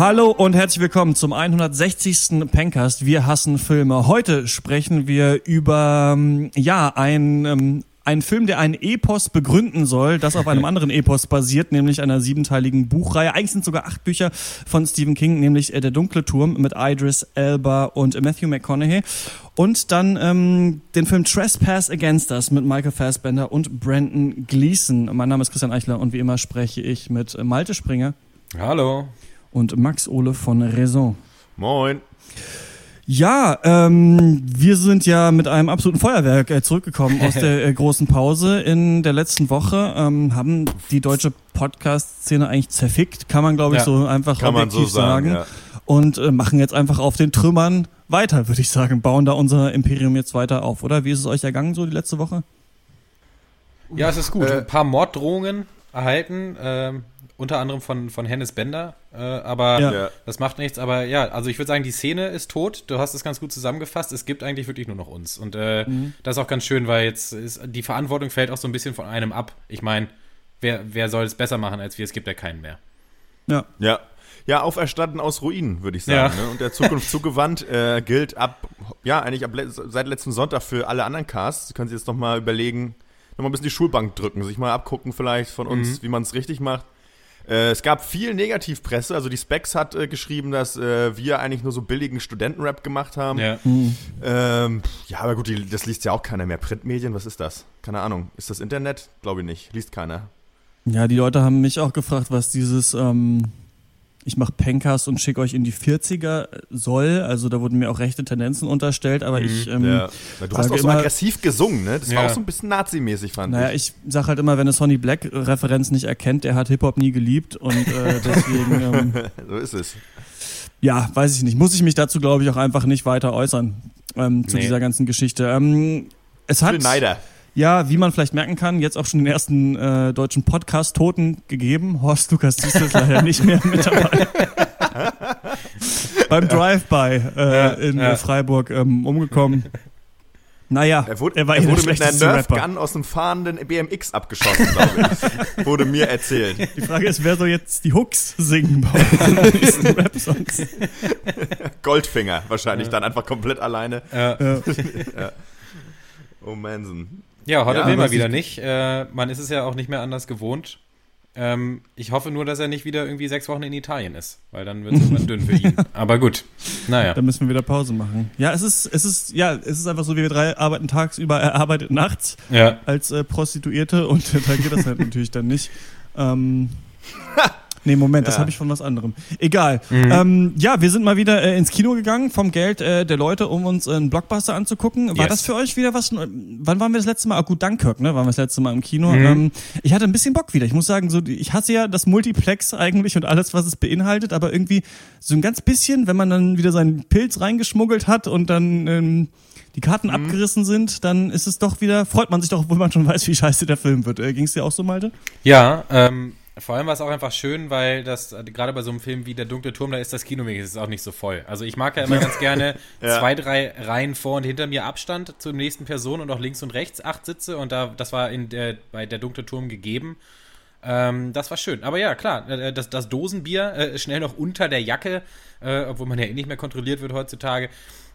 Hallo und herzlich willkommen zum 160. Pencast. Wir hassen Filme. Heute sprechen wir über ähm, ja ein ähm, ein Film, der einen Epos begründen soll, das auf einem anderen Epos basiert, nämlich einer siebenteiligen Buchreihe. Eigentlich sind sogar acht Bücher von Stephen King, nämlich äh, Der dunkle Turm mit Idris Elba und Matthew McConaughey. Und dann ähm, den Film Trespass Against Us mit Michael Fassbender und Brandon Gleason. Mein Name ist Christian Eichler und wie immer spreche ich mit Malte Springer. Hallo und Max Ole von Raison. Moin. Ja, ähm, wir sind ja mit einem absoluten Feuerwerk äh, zurückgekommen aus der äh, großen Pause in der letzten Woche. Ähm, haben die deutsche Podcast-Szene eigentlich zerfickt, kann man glaube ich ja, so einfach kann objektiv so sagen. sagen. Ja. Und äh, machen jetzt einfach auf den Trümmern weiter, würde ich sagen. Bauen da unser Imperium jetzt weiter auf, oder? Wie ist es euch ergangen so die letzte Woche? Ja, es ist gut. Äh, Ein paar Morddrohungen erhalten. Ähm, unter anderem von, von Hennes Bender, äh, aber ja. das macht nichts. Aber ja, also ich würde sagen, die Szene ist tot. Du hast es ganz gut zusammengefasst. Es gibt eigentlich wirklich nur noch uns. Und äh, mhm. das ist auch ganz schön, weil jetzt ist, die Verantwortung fällt auch so ein bisschen von einem ab. Ich meine, wer, wer soll es besser machen als wir? Es gibt ja keinen mehr. Ja. Ja. Ja, auferstanden aus Ruinen, würde ich sagen. Ja. Ne? Und der Zukunft zugewandt äh, gilt ab, ja, eigentlich ab seit letzten Sonntag für alle anderen Casts. Sie können sich jetzt nochmal überlegen, nochmal ein bisschen die Schulbank drücken, sich mal abgucken vielleicht von uns, mhm. wie man es richtig macht. Äh, es gab viel Negativpresse. Also die Specs hat äh, geschrieben, dass äh, wir eigentlich nur so billigen Studentenrap gemacht haben. Ja, mhm. ähm, ja aber gut, die, das liest ja auch keiner mehr. Printmedien, was ist das? Keine Ahnung. Ist das Internet? Glaube ich nicht. Liest keiner. Ja, die Leute haben mich auch gefragt, was dieses ähm, ich mache Pencast und schicke euch in die 40er soll. Also da wurden mir auch rechte Tendenzen unterstellt, aber mhm, ich. Ähm, ja. Du hast auch so immer, aggressiv gesungen, ne? Das ja. war auch so ein bisschen nazimäßig, fand naja, ich. Naja, ich sag halt immer, wenn es Sonny Black Referenz nicht erkennt, der hat Hip-Hop nie geliebt und äh, deswegen. Ähm, so ist es. Ja, weiß ich nicht. Muss ich mich dazu, glaube ich, auch einfach nicht weiter äußern ähm, zu nee. dieser ganzen Geschichte. Ähm, es hat. Für Neider ja, wie man vielleicht merken kann, jetzt auch schon den ersten äh, deutschen Podcast-Toten gegeben. Horst Lukas ist jetzt leider nicht mehr mit dabei. Beim Drive-By äh, ja, in ja. Freiburg ähm, umgekommen. Naja, er wurde, er war er wurde mit einer Nerf-Gun aus einem fahrenden BMX abgeschossen, glaube ich. wurde mir erzählt. Die Frage ist, wer soll jetzt die Hooks singen bei nächsten Rap-Songs? Goldfinger wahrscheinlich ja. dann einfach komplett alleine. Ja. ja. Oh Manson. Ja, heute ja, will man wieder nicht. Äh, man ist es ja auch nicht mehr anders gewohnt. Ähm, ich hoffe nur, dass er nicht wieder irgendwie sechs Wochen in Italien ist, weil dann wird es irgendwann dünn für ihn. Aber gut, naja. Dann müssen wir wieder Pause machen. Ja, es ist, es ist, ja, es ist einfach so, wie wir drei arbeiten tagsüber, er arbeitet nachts ja. als äh, Prostituierte und da geht das halt natürlich dann nicht. Ähm, Nee, Moment, ja. das habe ich von was anderem. Egal. Mhm. Ähm, ja, wir sind mal wieder äh, ins Kino gegangen vom Geld äh, der Leute, um uns äh, einen Blockbuster anzugucken. War yes. das für euch wieder was? Wann waren wir das letzte Mal? Ah, gut, Dunkirk, ne? Waren wir das letzte Mal im Kino. Mhm. Ähm, ich hatte ein bisschen Bock wieder. Ich muss sagen, so ich hasse ja das Multiplex eigentlich und alles, was es beinhaltet, aber irgendwie so ein ganz bisschen, wenn man dann wieder seinen Pilz reingeschmuggelt hat und dann ähm, die Karten mhm. abgerissen sind, dann ist es doch wieder, freut man sich doch, obwohl man schon weiß, wie scheiße der Film wird. Äh, Ging es dir auch so, Malte? Ja, ähm, vor allem war es auch einfach schön, weil das, gerade bei so einem Film wie Der dunkle Turm, da ist das Kino wenigstens auch nicht so voll. Also ich mag ja immer ganz gerne ja. zwei, drei Reihen vor und hinter mir Abstand zur nächsten Person und auch links und rechts acht Sitze und da, das war in der, bei Der dunkle Turm gegeben. Ähm, das war schön. Aber ja, klar, äh, das, das Dosenbier äh, schnell noch unter der Jacke, äh, obwohl man ja eh nicht mehr kontrolliert wird heutzutage.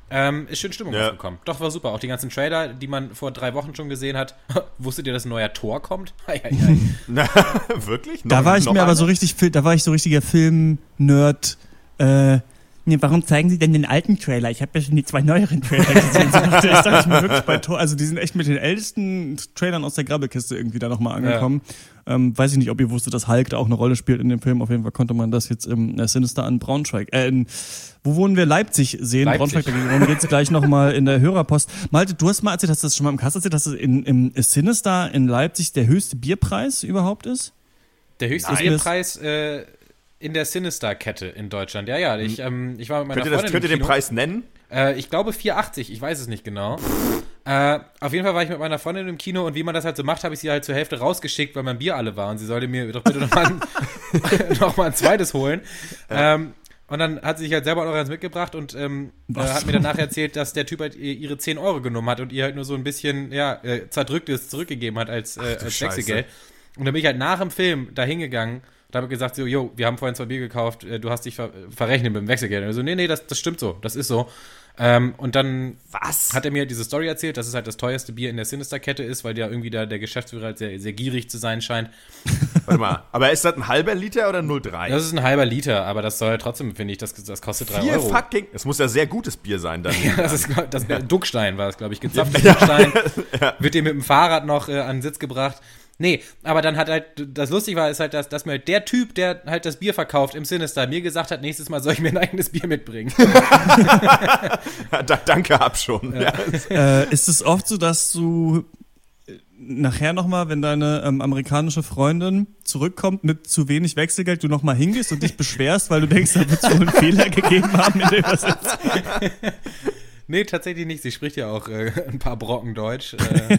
Ähm, ist schön Stimmung ja. aufgekommen. Doch, war super. Auch die ganzen Trailer, die man vor drei Wochen schon gesehen hat. Wusstet ihr, dass ein neuer Tor kommt? Na, wirklich? Da noch, war ich mir eine? aber so richtig, da war ich so richtiger Film-Nerd. Äh, nee, warum zeigen sie denn den alten Trailer? Ich habe ja schon die zwei neueren Trailer gesehen. So dachte, ich dachte mir wirklich bei Tor, also die sind echt mit den ältesten Trailern aus der Grabbelkiste irgendwie da nochmal angekommen. Ja. Ähm, weiß ich nicht, ob ihr wusstet, dass Hulk da auch eine Rolle spielt in dem Film. Auf jeden Fall konnte man das jetzt im äh, Sinister an Braunschweig, äh, in, wo wohnen wir? Leipzig sehen. Leipzig. Braunschweig, darum geht's gleich nochmal in der Hörerpost. Malte, du hast mal erzählt, hast du das schon mal im Kasten erzählt, dass es in, im Sinister in Leipzig der höchste Bierpreis überhaupt ist? Der höchste. Bierpreis, äh, in der Sinister-Kette in Deutschland. Ja, ja, ich, ähm, ich war mit meiner könnt Freundin. Ihr könnt ihr den Preis nennen? Äh, ich glaube 4,80, ich weiß es nicht genau. Äh, auf jeden Fall war ich mit meiner Freundin im Kino und wie man das halt so macht, habe ich sie halt zur Hälfte rausgeschickt, weil mein Bier alle war und sie sollte mir doch bitte nochmal ein, noch ein zweites holen. Ja. Ähm, und dann hat sie sich halt selber noch eins mitgebrabt und ähm, äh, hat mir danach erzählt, dass der Typ halt ihre 10 Euro genommen hat und ihr halt nur so ein bisschen, ja, äh, zerdrücktes zurückgegeben hat als, äh, als Wechselgeld. Und dann bin ich halt nach dem Film da hingegangen Da habe ich gesagt, so, yo, wir haben vorhin zwei Bier gekauft, äh, du hast dich ver verrechnet mit dem Wechselgeld. Und er so, nee, nee, das, das stimmt so, das ist so. Ähm, und dann Was? hat er mir diese Story erzählt, dass es halt das teuerste Bier in der Sinister-Kette ist, weil ja irgendwie da der Geschäftsführer halt sehr, sehr gierig zu sein scheint. Warte mal, aber ist das ein halber Liter oder 0,3? Das ist ein halber Liter, aber das soll ja trotzdem, finde ich, das, das kostet 3 Vier Euro. fucking. Es muss ja sehr gutes Bier sein dann. Ja, das ist das, Duckstein war es, glaube ich, gezapftes Duckstein. Wird dir mit dem Fahrrad noch äh, an den Sitz gebracht. Nee, aber dann hat halt, das lustig war, ist halt, dass, dass mir halt der Typ, der halt das Bier verkauft im Sinister, mir gesagt hat, nächstes Mal soll ich mir ein eigenes Bier mitbringen. da, danke, hab schon. Ja. Äh, ist es oft so, dass du äh, nachher nochmal, wenn deine ähm, amerikanische Freundin zurückkommt mit zu wenig Wechselgeld, du nochmal hingehst und dich beschwerst, weil du denkst, da wird wohl einen Fehler gegeben haben in der Übersetzung? Nee, tatsächlich nicht. Sie spricht ja auch äh, ein paar Brocken Deutsch. Äh.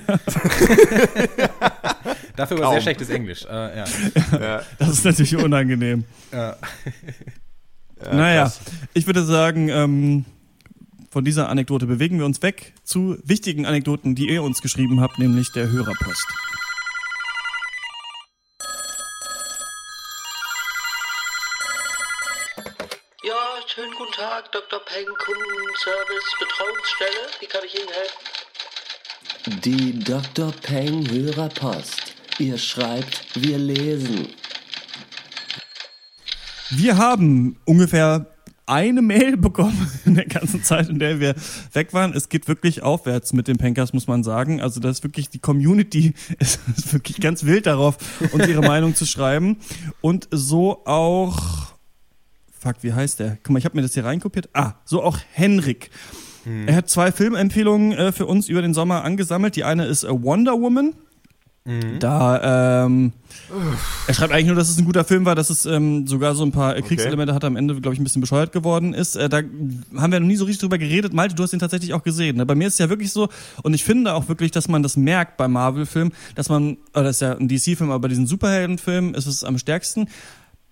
Dafür aber sehr schlechtes Englisch. Äh, ja. Ja. Das ist natürlich unangenehm. Ja. naja, krass. ich würde sagen, ähm, von dieser Anekdote bewegen wir uns weg zu wichtigen Anekdoten, die ihr uns geschrieben habt, nämlich der Hörerpost. Schönen guten Tag, Dr. Peng, Kundenservice, Betreuungsstelle. Wie kann ich Ihnen helfen? Die Dr. Peng Hörerpost. Ihr schreibt, wir lesen. Wir haben ungefähr eine Mail bekommen in der ganzen Zeit, in der wir weg waren. Es geht wirklich aufwärts mit den Pankers, muss man sagen. Also das ist wirklich, die Community ist, ist wirklich ganz wild darauf, uns ihre Meinung zu schreiben. Und so auch fuck, wie heißt der? Guck mal, ich habe mir das hier reinkopiert. Ah, so auch Henrik. Hm. Er hat zwei Filmempfehlungen äh, für uns über den Sommer angesammelt. Die eine ist A Wonder Woman. Mhm. Da, ähm, er schreibt eigentlich nur, dass es ein guter Film war, dass es ähm, sogar so ein paar äh, Kriegselemente okay. hat, am Ende, glaube ich, ein bisschen bescheuert geworden ist. Äh, da haben wir noch nie so richtig drüber geredet. Malte, du hast ihn tatsächlich auch gesehen. Ne? Bei mir ist es ja wirklich so, und ich finde auch wirklich, dass man das merkt beim Marvel-Film, dass man, oder das ist ja ein DC-Film, aber bei diesen Superhelden-Filmen ist es am stärksten,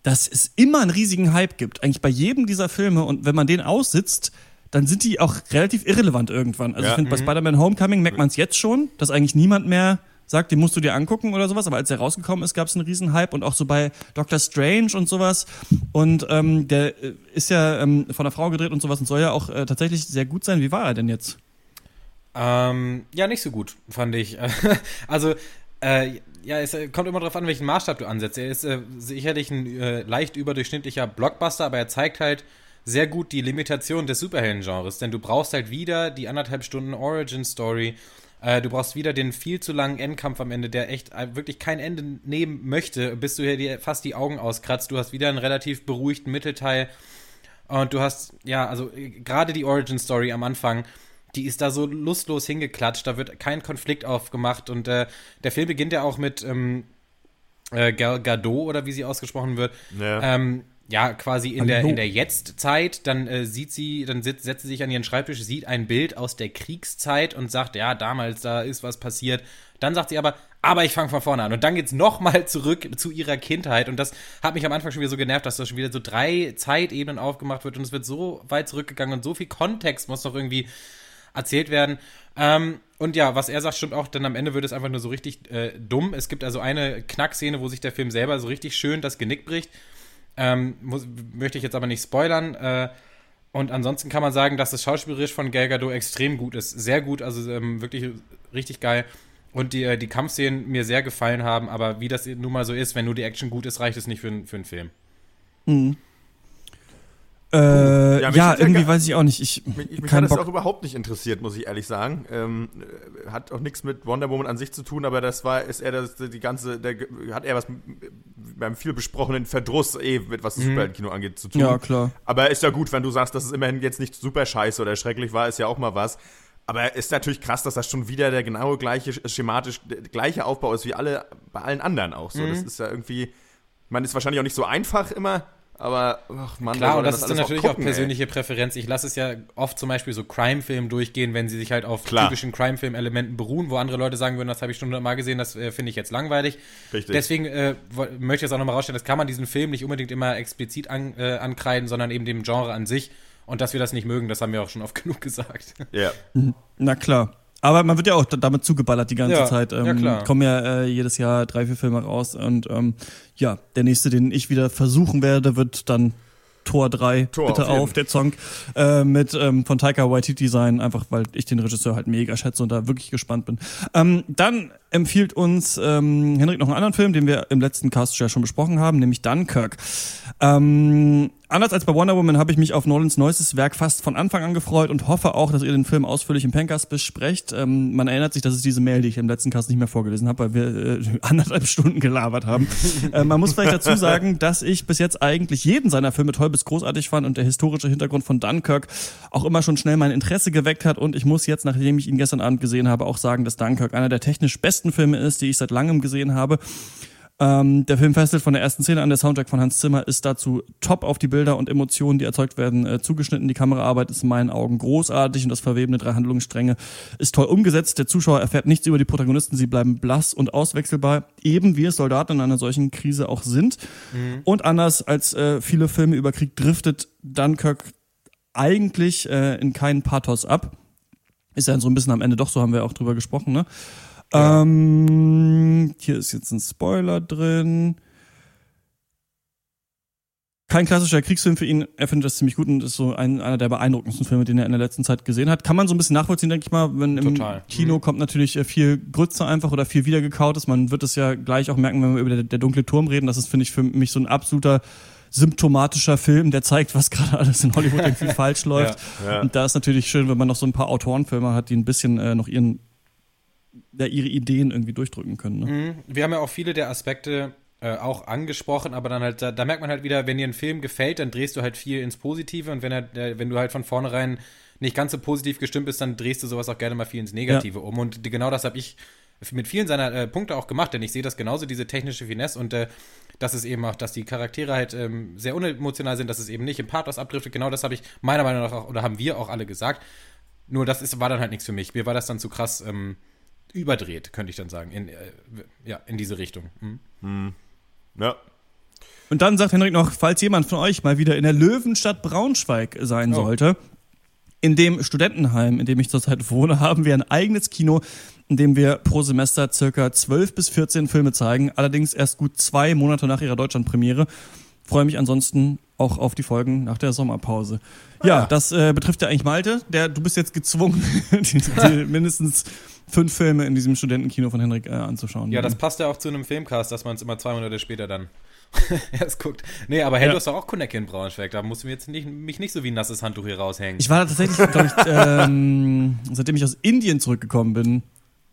dass es immer einen riesigen Hype gibt, eigentlich bei jedem dieser Filme. Und wenn man den aussitzt, dann sind die auch relativ irrelevant irgendwann. Also ja. ich finde, bei mhm. Spider-Man Homecoming merkt man es jetzt schon, dass eigentlich niemand mehr sagt, den musst du dir angucken oder sowas. Aber als der rausgekommen ist, gab es einen riesen Hype und auch so bei Doctor Strange und sowas. Und ähm, der äh, ist ja ähm, von einer Frau gedreht und sowas und soll ja auch äh, tatsächlich sehr gut sein. Wie war er denn jetzt? Ähm, ja, nicht so gut, fand ich. also, äh, ja, es äh, kommt immer darauf an, welchen Maßstab du ansetzt. Er ist äh, sicherlich ein äh, leicht überdurchschnittlicher Blockbuster, aber er zeigt halt sehr gut die Limitation des Superhelden-Genres, denn du brauchst halt wieder die anderthalb Stunden Origin-Story. Äh, du brauchst wieder den viel zu langen Endkampf am Ende, der echt äh, wirklich kein Ende nehmen möchte, bis du hier dir fast die Augen auskratzt. Du hast wieder einen relativ beruhigten Mittelteil. Und du hast, ja, also äh, gerade die Origin-Story am Anfang die ist da so lustlos hingeklatscht, da wird kein Konflikt aufgemacht und äh, der Film beginnt ja auch mit ähm, äh, Gal Gadot oder wie sie ausgesprochen wird. Ja. Ähm, ja, quasi in der, in der Jetztzeit, dann äh, sieht sie, dann sitzt, setzt sie sich an ihren Schreibtisch, sieht ein Bild aus der Kriegszeit und sagt, ja, damals, da ist was passiert. Dann sagt sie aber, aber ich fange von vorne an. Und dann geht's nochmal zurück zu ihrer Kindheit. Und das hat mich am Anfang schon wieder so genervt, dass da schon wieder so drei Zeitebenen aufgemacht wird und es wird so weit zurückgegangen und so viel Kontext muss doch irgendwie erzählt werden. Ähm, und ja, was er sagt, stimmt auch, denn am Ende wird es einfach nur so richtig äh, dumm. Es gibt also eine Knackszene, wo sich der Film selber so richtig schön das Genick bricht. Ähm, muss, möchte ich jetzt aber nicht spoilern. Äh, und ansonsten kann man sagen, dass das schauspielerisch von Gal Gadot extrem gut ist. Sehr gut, also ähm, wirklich richtig geil. Und die, äh, die Kampfszenen mir sehr gefallen haben, aber wie das nun mal so ist, wenn nur die Action gut ist, reicht es nicht für, für einen Film. Mhm. Äh, ja, ja irgendwie ja weiß ich auch nicht. Ich, mich mich hat das Bock. auch überhaupt nicht interessiert, muss ich ehrlich sagen. Ähm, hat auch nichts mit Wonder Woman an sich zu tun, aber das war, ist er das, die ganze, der, hat er was beim viel besprochenen Verdruss, eh, mit was das mhm. Superheldenkino angeht, zu tun. Ja, klar. Aber ist ja gut, wenn du sagst, dass es immerhin jetzt nicht super scheiße oder schrecklich war, ist ja auch mal was. Aber ist natürlich krass, dass das schon wieder der genaue gleiche, schematisch gleiche Aufbau ist wie alle, bei allen anderen auch so. Mhm. Das ist ja irgendwie, man ist wahrscheinlich auch nicht so einfach immer, aber, ach Mann, Klar, und das, das ist dann natürlich auch, gucken, auch persönliche ey. Präferenz. Ich lasse es ja oft zum Beispiel so Crime-Filme durchgehen, wenn sie sich halt auf Klar. typischen Crime-Film-Elementen beruhen, wo andere Leute sagen würden, das habe ich schon mal gesehen, das äh, finde ich jetzt langweilig. Richtig. Deswegen äh, möchte ich jetzt auch nochmal rausstellen, das kann man diesen Film nicht unbedingt immer explizit an, äh, ankreiden, sondern eben dem Genre an sich. Und dass wir das nicht mögen, das haben wir auch schon oft genug gesagt. Ja. Na klar. Aber man wird ja auch damit zugeballert die ganze Ja, Zeit. Ähm, ja, klar. Kommen ja äh, jedes Jahr drei, vier Filme raus. Und ähm, ja, der nächste, den ich wieder versuchen werde, wird dann Tor 3, Tor, bitte auf auf, der Song, äh, mit ähm, von Taika Waititi sein, einfach weil ich den Regisseur halt mega schätze und da wirklich gespannt bin. Ähm, dann empfiehlt uns ähm, Henrik noch einen anderen Film, den wir im letzten Cast ja schon besprochen haben, nämlich Dunkirk. Ähm, anders als bei Wonder Woman habe ich mich auf Nolans neuestes Werk fast von Anfang an gefreut und hoffe auch, dass ihr den Film ausführlich im Pencast besprecht. Ähm, man erinnert sich, dass es diese Mail, die ich im letzten Cast nicht mehr vorgelesen habe, weil wir äh, anderthalb Stunden gelabert haben. äh, man muss vielleicht dazu sagen, dass ich bis jetzt eigentlich jeden seiner Filme toll bis großartig fand und der historische Hintergrund von Dunkirk auch immer schon schnell mein Interesse geweckt hat und ich muss jetzt, nachdem ich ihn gestern Abend gesehen habe, auch sagen, dass Dunkirk einer der technisch besten Filme ist, die ich seit langem gesehen habe. Ähm, der Film fesselt von der ersten Szene an. Der Soundtrack von Hans Zimmer ist dazu top auf die Bilder und Emotionen, die erzeugt werden, äh, zugeschnitten. Die Kameraarbeit ist in meinen Augen großartig und das Verweben der drei Handlungsstränge ist toll umgesetzt. Der Zuschauer erfährt nichts über die Protagonisten. Sie bleiben blass und auswechselbar, eben wie es Soldaten in einer solchen Krise auch sind. Und anders als äh, viele Filme über Krieg driftet Dunkirk eigentlich äh, in keinen Pathos ab. Ist ja so ein bisschen am Ende doch so, haben wir auch drüber gesprochen, ne? Ähm, hier ist jetzt ein Spoiler drin. Kein klassischer Kriegsfilm für ihn. Er findet das ziemlich gut und ist so ein, einer der beeindruckendsten Filme, den er in der letzten Zeit gesehen hat. Kann man so ein bisschen nachvollziehen, denke ich mal. Wenn im Total. Kino kommt natürlich äh, viel Grütze einfach oder viel wiedergekautes. Man wird es ja gleich auch merken, wenn wir über der, der dunkle Turm reden. Das ist, finde ich, für mich so ein absoluter symptomatischer Film, der zeigt, was gerade alles in Hollywood irgendwie falsch läuft. Ja. Und da ist natürlich schön, wenn man noch so ein paar Autorenfilme hat, die ein bisschen äh, noch ihren ja, ihre Ideen irgendwie durchdrücken können. Ne? Mhm. Wir haben ja auch viele der Aspekte äh, auch angesprochen, aber dann halt, da, da merkt man halt wieder, wenn dir ein Film gefällt, dann drehst du halt viel ins Positive und wenn, er, äh, wenn du halt von vornherein nicht ganz so positiv gestimmt bist, dann drehst du sowas auch gerne mal viel ins Negative um. Und die, genau das habe ich mit vielen seiner äh, Punkte auch gemacht, denn ich sehe das genauso, diese technische Finesse und äh, dass es eben auch, dass die Charaktere halt ähm, sehr unemotional sind, dass es eben nicht im Pathos abdriftet, genau das habe ich meiner Meinung nach auch, oder haben wir auch alle gesagt. Nur das ist, war dann halt nichts für mich. Mir war das dann zu krass ähm, überdreht, könnte ich dann sagen, in, äh, ja, in diese Richtung. Mhm. Ja. Und dann sagt Henrik noch, falls jemand von euch mal wieder in der Löwenstadt Braunschweig sein Oh. sollte, in dem Studentenheim, in dem ich zurzeit wohne, haben wir ein eigenes Kino, in dem wir pro Semester circa 12 bis 14 Filme zeigen, allerdings erst gut zwei Monate nach ihrer Deutschlandpremiere. Freue mich ansonsten auch auf die Folgen nach der Sommerpause. Ja, das äh, betrifft ja eigentlich Malte. Der, du bist jetzt gezwungen, die, die mindestens fünf Filme in diesem Studentenkino von Henrik äh, anzuschauen. Ja, das passt ja auch zu einem Filmcast, dass man es immer zwei Monate später dann erst guckt. Nee, aber hey, Ja. du hast doch auch Connect in Braunschweig, da musst du mir jetzt nicht, mich nicht so wie ein nasses Handtuch hier raushängen. Ich war tatsächlich, glaube ich, ähm, seitdem ich aus Indien zurückgekommen bin,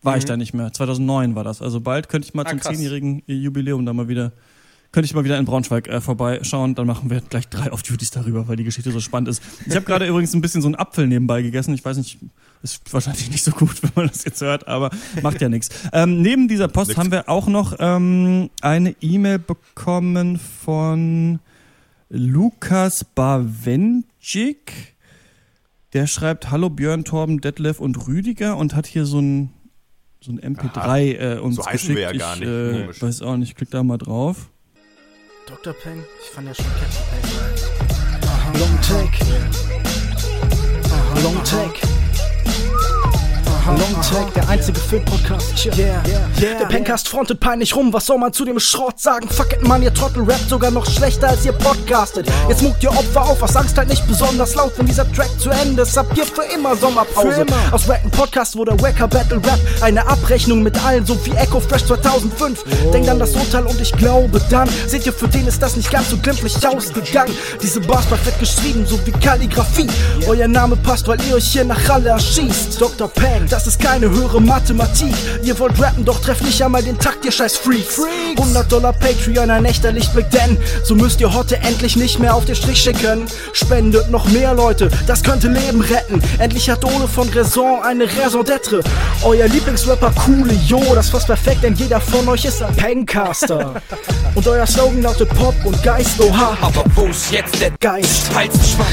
war ich da nicht mehr. 2009 war das. Also bald könnte ich mal Mhm. Ah, zum zehnjährigen Jubiläum da mal wieder, könnte ich mal wieder in Braunschweig äh, vorbeischauen. Dann machen wir gleich drei Off-Duties darüber, weil die Geschichte so spannend ist. Ich habe gerade übrigens ein bisschen so einen Apfel nebenbei gegessen. Ich weiß nicht, ist wahrscheinlich nicht so gut, wenn man das jetzt hört, aber macht ja nichts. Ähm, neben dieser Post Nix. haben wir auch noch ähm, eine E-Mail bekommen von Lukas Bawenschik. Der schreibt Hallo Björn, Torben, Detlef und Rüdiger und hat hier so ein, so ein MP3 äh, uns So geschickt. wir ja gar ich nicht. äh, Komisch. weiß auch nicht, klick da mal drauf. Dr. Peng, ich fand ja schon catchy. Aha. Long take. Aha. Long take. Long Take, der einzige Filmpodcast. Yeah, yeah. Der Pencast frontet peinlich rum, was soll man zu dem Schrott sagen? Fuck it, man, ihr Trottel rappt sogar noch schlechter als ihr podcastet. Jetzt muckt ihr Opfer auf, was Angst halt nicht besonders laut, wenn dieser Track zu Ende ist. Habt ihr für immer Sommerpause. Aus Rap ein Podcast wurde Wacker Battle Rap eine Abrechnung mit allen, so wie Echo Fresh 2005. Denkt an das Urteil und ich glaube dann, seht ihr, für den ist das nicht ganz so glimpflich ausgegangen. Diese Bars perfekt geschrieben, so wie Kalligrafie. Euer Name passt, weil ihr euch hier nach Halle erschießt. Dr. Peng, das ist keine höhere Mathematik. Ihr wollt rappen, doch trefft nicht einmal den Takt, ihr scheiß Freaks. 100 Dollar Patreon, ein echter Lichtblick, denn so müsst ihr heute endlich nicht mehr auf den Strich schicken. Spendet noch mehr Leute, das könnte Leben retten. Endlich hat Ole von Raison eine Raison d'être. Euer Lieblingsrapper Coole Jo, das passt perfekt, denn jeder von euch ist ein Pencaster. Und euer Slogan lautet Pop und Geist, oha. Aber wo ist jetzt der Geist.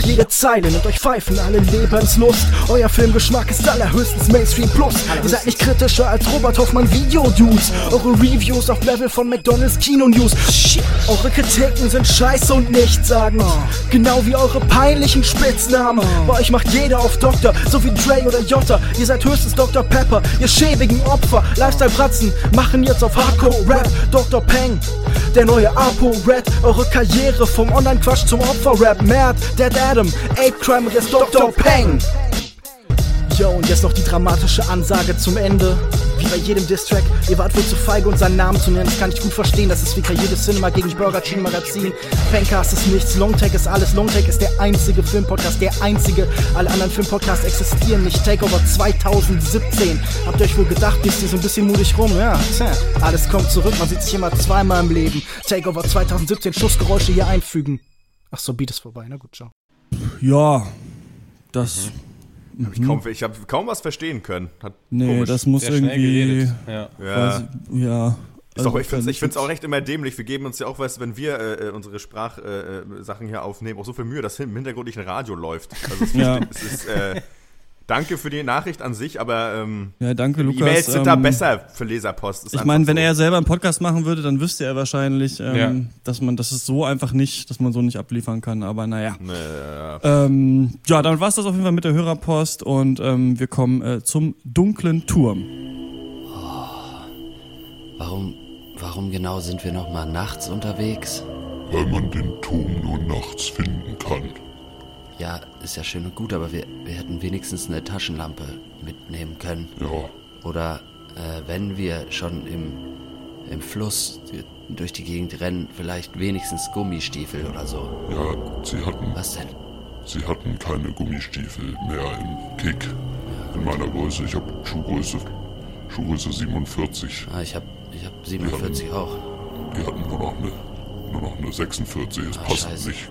Jede Zeile nimmt euch pfeifen alle Lebenslust. Euer Filmgeschmack ist allerhöchstens Mainstream Plus. Ihr seid nicht kritischer als Robert Hoffmann Video-Dudes. Eure Reviews auf Level von McDonalds Kino-News. Eure Kritiken sind scheiße und nichtssagend. Genau wie eure peinlichen Spitznamen. Bei euch macht jeder auf Doktor, so wie Dre oder Jota. Ihr seid höchstens Dr. Pepper, ihr schäbigen Opfer. Lifestyle-Bratzen machen jetzt auf Hardcore-Rap. Dr. Peng, der neue Apo-Red. Eure Karriere vom Online-Quatsch zum Opfer-Rap. Mad, Dead Adam, Ape Crime und jetzt Dr. Peng. Yo, und jetzt noch die dramatische Ansage zum Ende. Wie bei jedem Distrack, ihr wart wohl zu feige, unseren Namen zu nennen. Das kann ich gut verstehen, das ist wie jedes Cinema gegen Burger King Magazin. Fancast ist nichts, Longtake ist alles. Longtake ist der einzige Filmpodcast, der einzige. Alle anderen Filmpodcasts existieren nicht. Takeover 2017. Habt ihr euch wohl gedacht, bist ihr so ein bisschen mutig rum? Ja, tja, alles kommt zurück, man sieht sich immer zweimal im Leben. Takeover 2017, Schussgeräusche hier einfügen. Ach so, Beat ist vorbei, na gut, ciao. Ja, das. Mhm hab ich, kaum, ich habe kaum was verstehen können. Hat nee, komisch. das muss Sehr irgendwie. Ja. ja. ja. Also auch, ich finde es auch echt immer dämlich. Wir geben uns ja auch, was, wenn wir äh, äh unsere Sprachsachen äh, hier aufnehmen, auch so viel Mühe, dass im Hintergrund nicht ein Radio läuft. Also es, ja. es ist, äh, Danke für die Nachricht an sich, aber ähm, ja, danke, Lukas. E-Mails sind ähm, da besser für Leserpost. ich meine, wenn so. er selber einen Podcast machen würde, dann wüsste er wahrscheinlich, ähm, ja. dass man, das ist so einfach nicht, dass man so nicht abliefern kann. Aber naja. Naja. Ähm, ja, damit war es das auf jeden Fall mit der Hörerpost und ähm, wir kommen äh, zum dunklen Turm. Oh, warum, warum genau sind wir noch mal nachts unterwegs? Weil man den Turm nur nachts finden kann. Ja, ist ja schön und gut, aber wir, wir hätten wenigstens eine Taschenlampe mitnehmen können. Ja. Oder äh, wenn wir schon im, im Fluss durch die Gegend rennen, vielleicht wenigstens Gummistiefel oder so. Ja, sie hatten. Was denn? Sie hatten keine Gummistiefel mehr im Kick. Ja, in meiner Größe. Ich habe Schuhgröße, Schuhgröße 47. Ah, ich habe ich hab 47 die hatten, auch. Die hatten nur noch eine, nur noch eine 46. Es ah, passt scheiße. nicht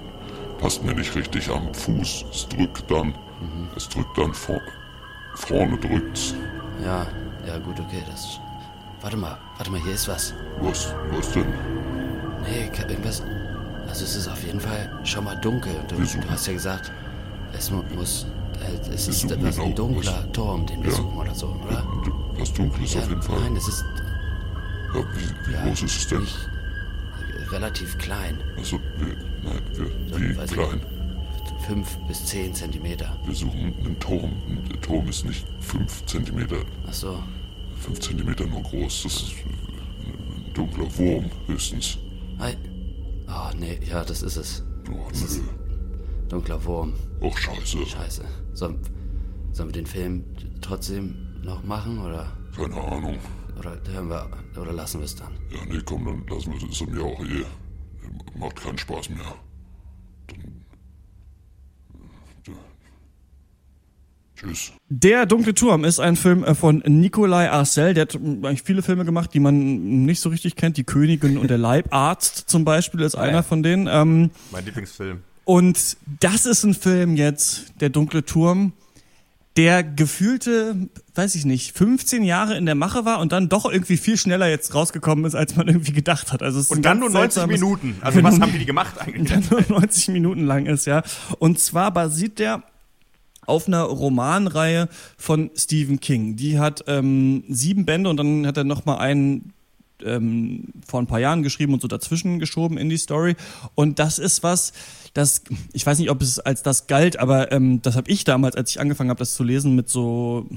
passt mir nicht richtig am Fuß. Es drückt dann. Mhm. Es drückt dann vor, vorne drückt's. Ja, ja gut, okay, das. Warte mal, warte mal, hier ist was. Was, was denn? Nee, irgendwas. Also es ist auf jeden Fall schon mal dunkel. Du, du hast ja gesagt, es muss. Äh, es ist etwas genau, ein dunkler was, Turm, den wir ja, suchen oder so, oder? Was Dunkles ja, auf jeden Fall. Nein, es ist. Ja, wie, wie groß ist es denn? Nicht, relativ klein. Also, wie klein? Fünf bis zehn Zentimeter. Wir suchen einen Turm. Der Turm ist nicht fünf Zentimeter. Ach so. Fünf Zentimeter nur groß. Das ist ein dunkler Wurm höchstens. Hi. Oh, nee, ja, das ist es. Oh, das nö. dunkler Wurm. Och, scheiße. Scheiße. Sollen, sollen wir den Film trotzdem noch machen, oder? Keine Ahnung. Oder hören wir, oder lassen wir es dann? Ja, nee, komm, dann lassen wir es. Ist mir auch eh. Macht keinen Spaß mehr. Dann. Ja. Tschüss. Der dunkle Turm ist ein Film äh, von Nikolai Arcel. Der hat eigentlich viele Filme gemacht, die man nicht so richtig kennt. Die Königin und der Leibarzt zum Beispiel ist einer von denen. Ähm, mein Lieblingsfilm. Und das ist ein Film jetzt, der dunkle Turm der gefühlte, weiß ich nicht, 15 Jahre in der Mache war und dann doch irgendwie viel schneller jetzt rausgekommen ist, als man irgendwie gedacht hat. Also es und dann nur 90 Minuten. Also was haben die, die gemacht eigentlich? Dann nur 90 Minuten lang ist, ja. Und zwar basiert der auf einer Romanreihe von Stephen King. Die hat ähm, sieben Bände und dann hat er noch mal einen ähm, vor ein paar Jahren geschrieben und so dazwischen geschoben in die Story. Und das ist was, das, ich weiß nicht, ob es als das galt, aber ähm, das habe ich damals, als ich angefangen habe, das zu lesen, mit so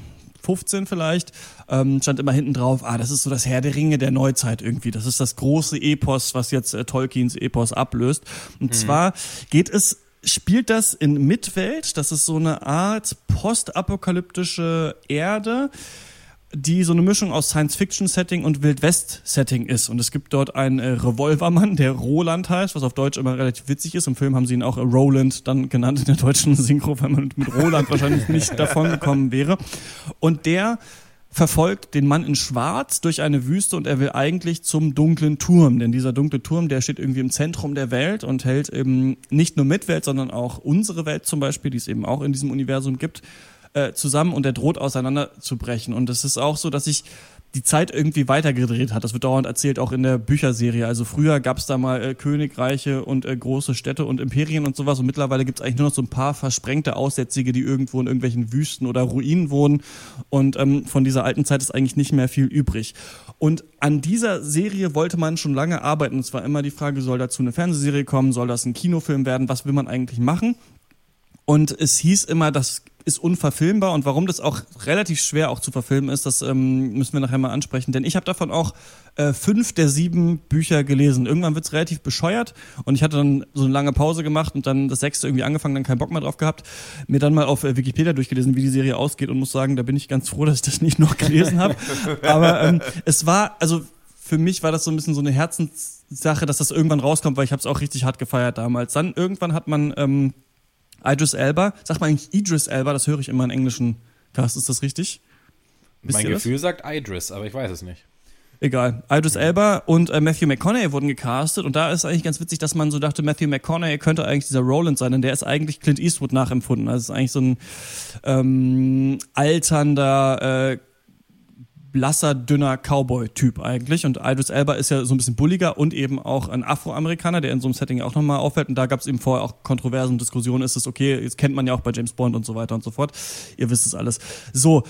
15 vielleicht, ähm, stand immer hinten drauf, ah, das ist so das Herr der Ringe der Neuzeit irgendwie. Das ist das große Epos, was jetzt äh, Tolkiens Epos ablöst. Und mhm. zwar geht es spielt das in Mitwelt. Das ist so eine Art postapokalyptische Erde die so eine Mischung aus Science-Fiction-Setting und Wild-West-Setting ist. Und es gibt dort einen äh, Revolvermann, der Roland heißt, was auf Deutsch immer relativ witzig ist. Im Film haben sie ihn auch äh, Roland dann genannt in der deutschen Synchro, weil man mit Roland wahrscheinlich nicht davon gekommen wäre. Und der verfolgt den Mann in Schwarz durch eine Wüste und er will eigentlich zum dunklen Turm. Denn dieser dunkle Turm, der steht irgendwie im Zentrum der Welt und hält eben nicht nur Mitwelt, sondern auch unsere Welt zum Beispiel, die es eben auch in diesem Universum gibt, äh, zusammen und der droht auseinanderzubrechen. Und es ist auch so, dass ich die Zeit irgendwie weitergedreht hat. Das wird dauernd erzählt, auch in der Bücherserie. Also früher gab es da mal äh, Königreiche und äh, große Städte und Imperien und sowas. Und mittlerweile gibt es eigentlich nur noch so ein paar versprengte Aussätzige, die irgendwo in irgendwelchen Wüsten oder Ruinen wohnen. Und ähm, von dieser alten Zeit ist eigentlich nicht mehr viel übrig. Und an dieser Serie wollte man schon lange arbeiten. Es war immer die Frage, soll dazu eine Fernsehserie kommen? Soll das ein Kinofilm werden? Was will man eigentlich machen? Und es hieß immer, das ist unverfilmbar und warum das auch relativ schwer auch zu verfilmen ist, das ähm, müssen wir nachher mal ansprechen. Denn ich habe davon auch äh, fünf der sieben Bücher gelesen. Irgendwann wird's relativ bescheuert und ich hatte dann so eine lange Pause gemacht und dann das sechste irgendwie angefangen, dann keinen Bock mehr drauf gehabt. Mir dann mal auf äh, Wikipedia durchgelesen, wie die Serie ausgeht und muss sagen, da bin ich ganz froh, dass ich das nicht noch gelesen habe. Aber ähm, es war, also für mich war das so ein bisschen so eine Herzenssache, dass das irgendwann rauskommt, weil ich habe es auch richtig hart gefeiert damals. Dann irgendwann hat man ähm, Idris Elba. Sagt man eigentlich Idris Elba? Das höre ich immer in englischen Cast. Ist das richtig? Wisst mein Gefühl das? sagt Idris, aber ich weiß es nicht. Egal. Idris Elba und äh, Matthew McConaughey wurden gecastet und da ist eigentlich ganz witzig, dass man so dachte, Matthew McConaughey könnte eigentlich dieser Roland sein, denn der ist eigentlich Clint Eastwood nachempfunden. Also ist eigentlich so ein ähm, alternder äh, blasser, dünner Cowboy-Typ eigentlich. Und Idris Elba ist ja so ein bisschen bulliger und eben auch ein Afroamerikaner, der in so einem Setting auch nochmal auffällt. Und da gab es eben vorher auch Kontroversen und Diskussionen. Ist es okay? Jetzt kennt man ja auch bei James Bond und so weiter und so fort. Ihr wisst es alles. So,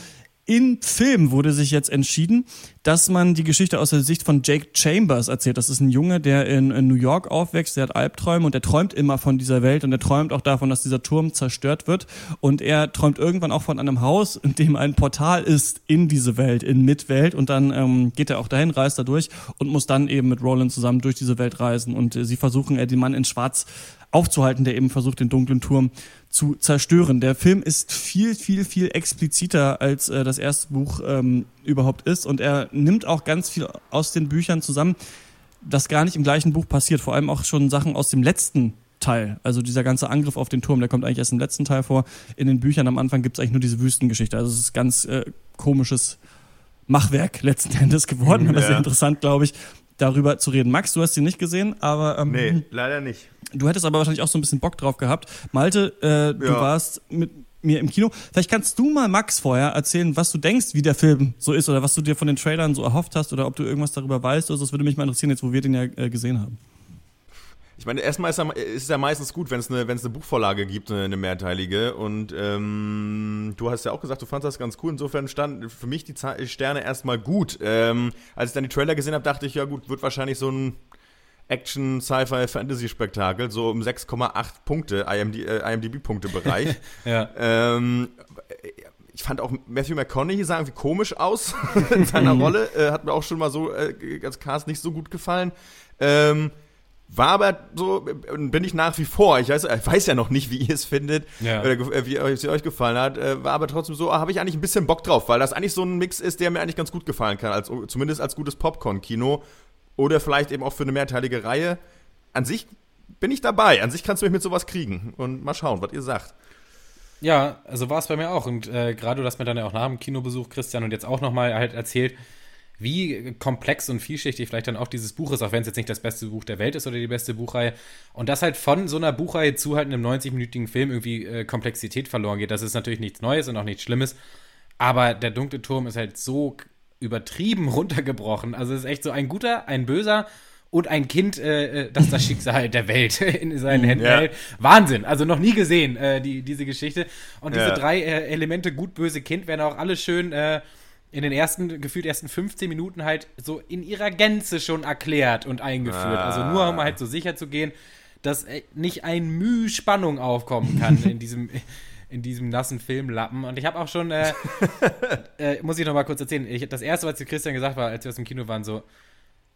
in Film wurde sich jetzt entschieden, dass man die Geschichte aus der Sicht von Jake Chambers erzählt. Das ist ein Junge, der in, in, New York aufwächst, der hat Albträume und der träumt immer von dieser Welt und er träumt auch davon, dass dieser Turm zerstört wird. Und er träumt irgendwann auch von einem Haus, in dem ein Portal ist in diese Welt, in Mitwelt. Und dann ähm, geht er auch dahin, reist da durch und muss dann eben mit Roland zusammen durch diese Welt reisen. Und äh, sie versuchen, äh, den Mann in Schwarz aufzuhalten, der eben versucht, den dunklen Turm zu zerstören. Der Film ist viel, viel, viel expliziter, als äh, das erste Buch ähm, überhaupt ist. Und er nimmt auch ganz viel aus den Büchern zusammen, das gar nicht im gleichen Buch passiert. Vor allem auch schon Sachen aus dem letzten Teil. Also dieser ganze Angriff auf den Turm, der kommt eigentlich erst im letzten Teil vor. In den Büchern am Anfang gibt es eigentlich nur diese Wüstengeschichte. Also es ist ganz äh, komisches Machwerk letzten Endes geworden. Ja. Das ist sehr interessant, glaube ich, darüber zu reden. Max, du hast sie nicht gesehen, aber. Ähm, nee, leider nicht. Du hättest aber wahrscheinlich auch so ein bisschen Bock drauf gehabt. Malte, äh, du ja. warst mit mir im Kino. Vielleicht kannst du mal Max vorher erzählen, was du denkst, wie der Film so ist oder was du dir von den Trailern so erhofft hast oder ob du irgendwas darüber weißt oder so. Das würde mich mal interessieren, jetzt wo wir den ja äh, gesehen haben. Ich meine, erstmal ist, es ja meistens gut, wenn es eine, eine Buchvorlage gibt, eine, eine mehrteilige. Und ähm, du hast ja auch gesagt, du fandest das ganz cool. Insofern standen für mich die Sterne erstmal gut. Ähm, als ich dann die Trailer gesehen habe, dachte ich, ja gut, wird wahrscheinlich so ein Action, Sci-Fi, Fantasy-Spektakel, so um 6,8 Punkte, IMD, äh, IMDb-Punkte-Bereich. ja. Ähm, ich fand auch Matthew McConaughey sah irgendwie komisch aus in seiner. Rolle. Äh, hat mir auch schon mal so äh, als Cast nicht so gut gefallen. Ähm, war aber so, bin ich nach wie vor, ich weiß, ich weiß ja noch nicht, wie ihr es findet, ja. oder äh, wie es euch gefallen hat, äh, war aber trotzdem so, habe ich eigentlich ein bisschen Bock drauf, weil das eigentlich so ein Mix ist, der mir eigentlich ganz gut gefallen kann, als, zumindest als gutes Popcorn-Kino oder vielleicht eben auch für eine mehrteilige Reihe. An sich bin ich dabei, an sich kannst du mich mit sowas kriegen und mal schauen, was ihr sagt. Ja, also war es bei mir auch und äh, gerade du hast mir dann ja auch nach dem Kinobesuch, Christian, und jetzt auch nochmal halt erzählt, wie komplex und vielschichtig vielleicht dann auch dieses Buch ist, auch wenn es jetzt nicht das beste Buch der Welt ist oder die beste Buchreihe. Und das halt von so einer Buchreihe zu halt einem 90-minütigen Film irgendwie äh, Komplexität verloren geht. Das ist natürlich nichts Neues und auch nichts Schlimmes. Aber der dunkle Turm ist halt so übertrieben runtergebrochen. Also es ist echt so ein guter, ein böser und ein Kind, äh, äh das das Schicksal der Welt in seinen Händen ja. hält. Wahnsinn. Also noch nie gesehen, äh, die, diese Geschichte. Und diese ja. drei äh, Elemente, gut, böse, Kind, werden auch alle schön äh, in den ersten, gefühlt ersten 15 Minuten halt so in ihrer Gänze schon erklärt und eingeführt. Ah. Also nur um halt so sicher zu gehen, dass äh, nicht ein Müh Spannung aufkommen kann in diesem, in diesem nassen Filmlappen. Und ich habe auch schon, äh, äh, muss ich noch mal kurz erzählen, ich, das erste, was Christian gesagt war, als wir aus dem Kino waren, so,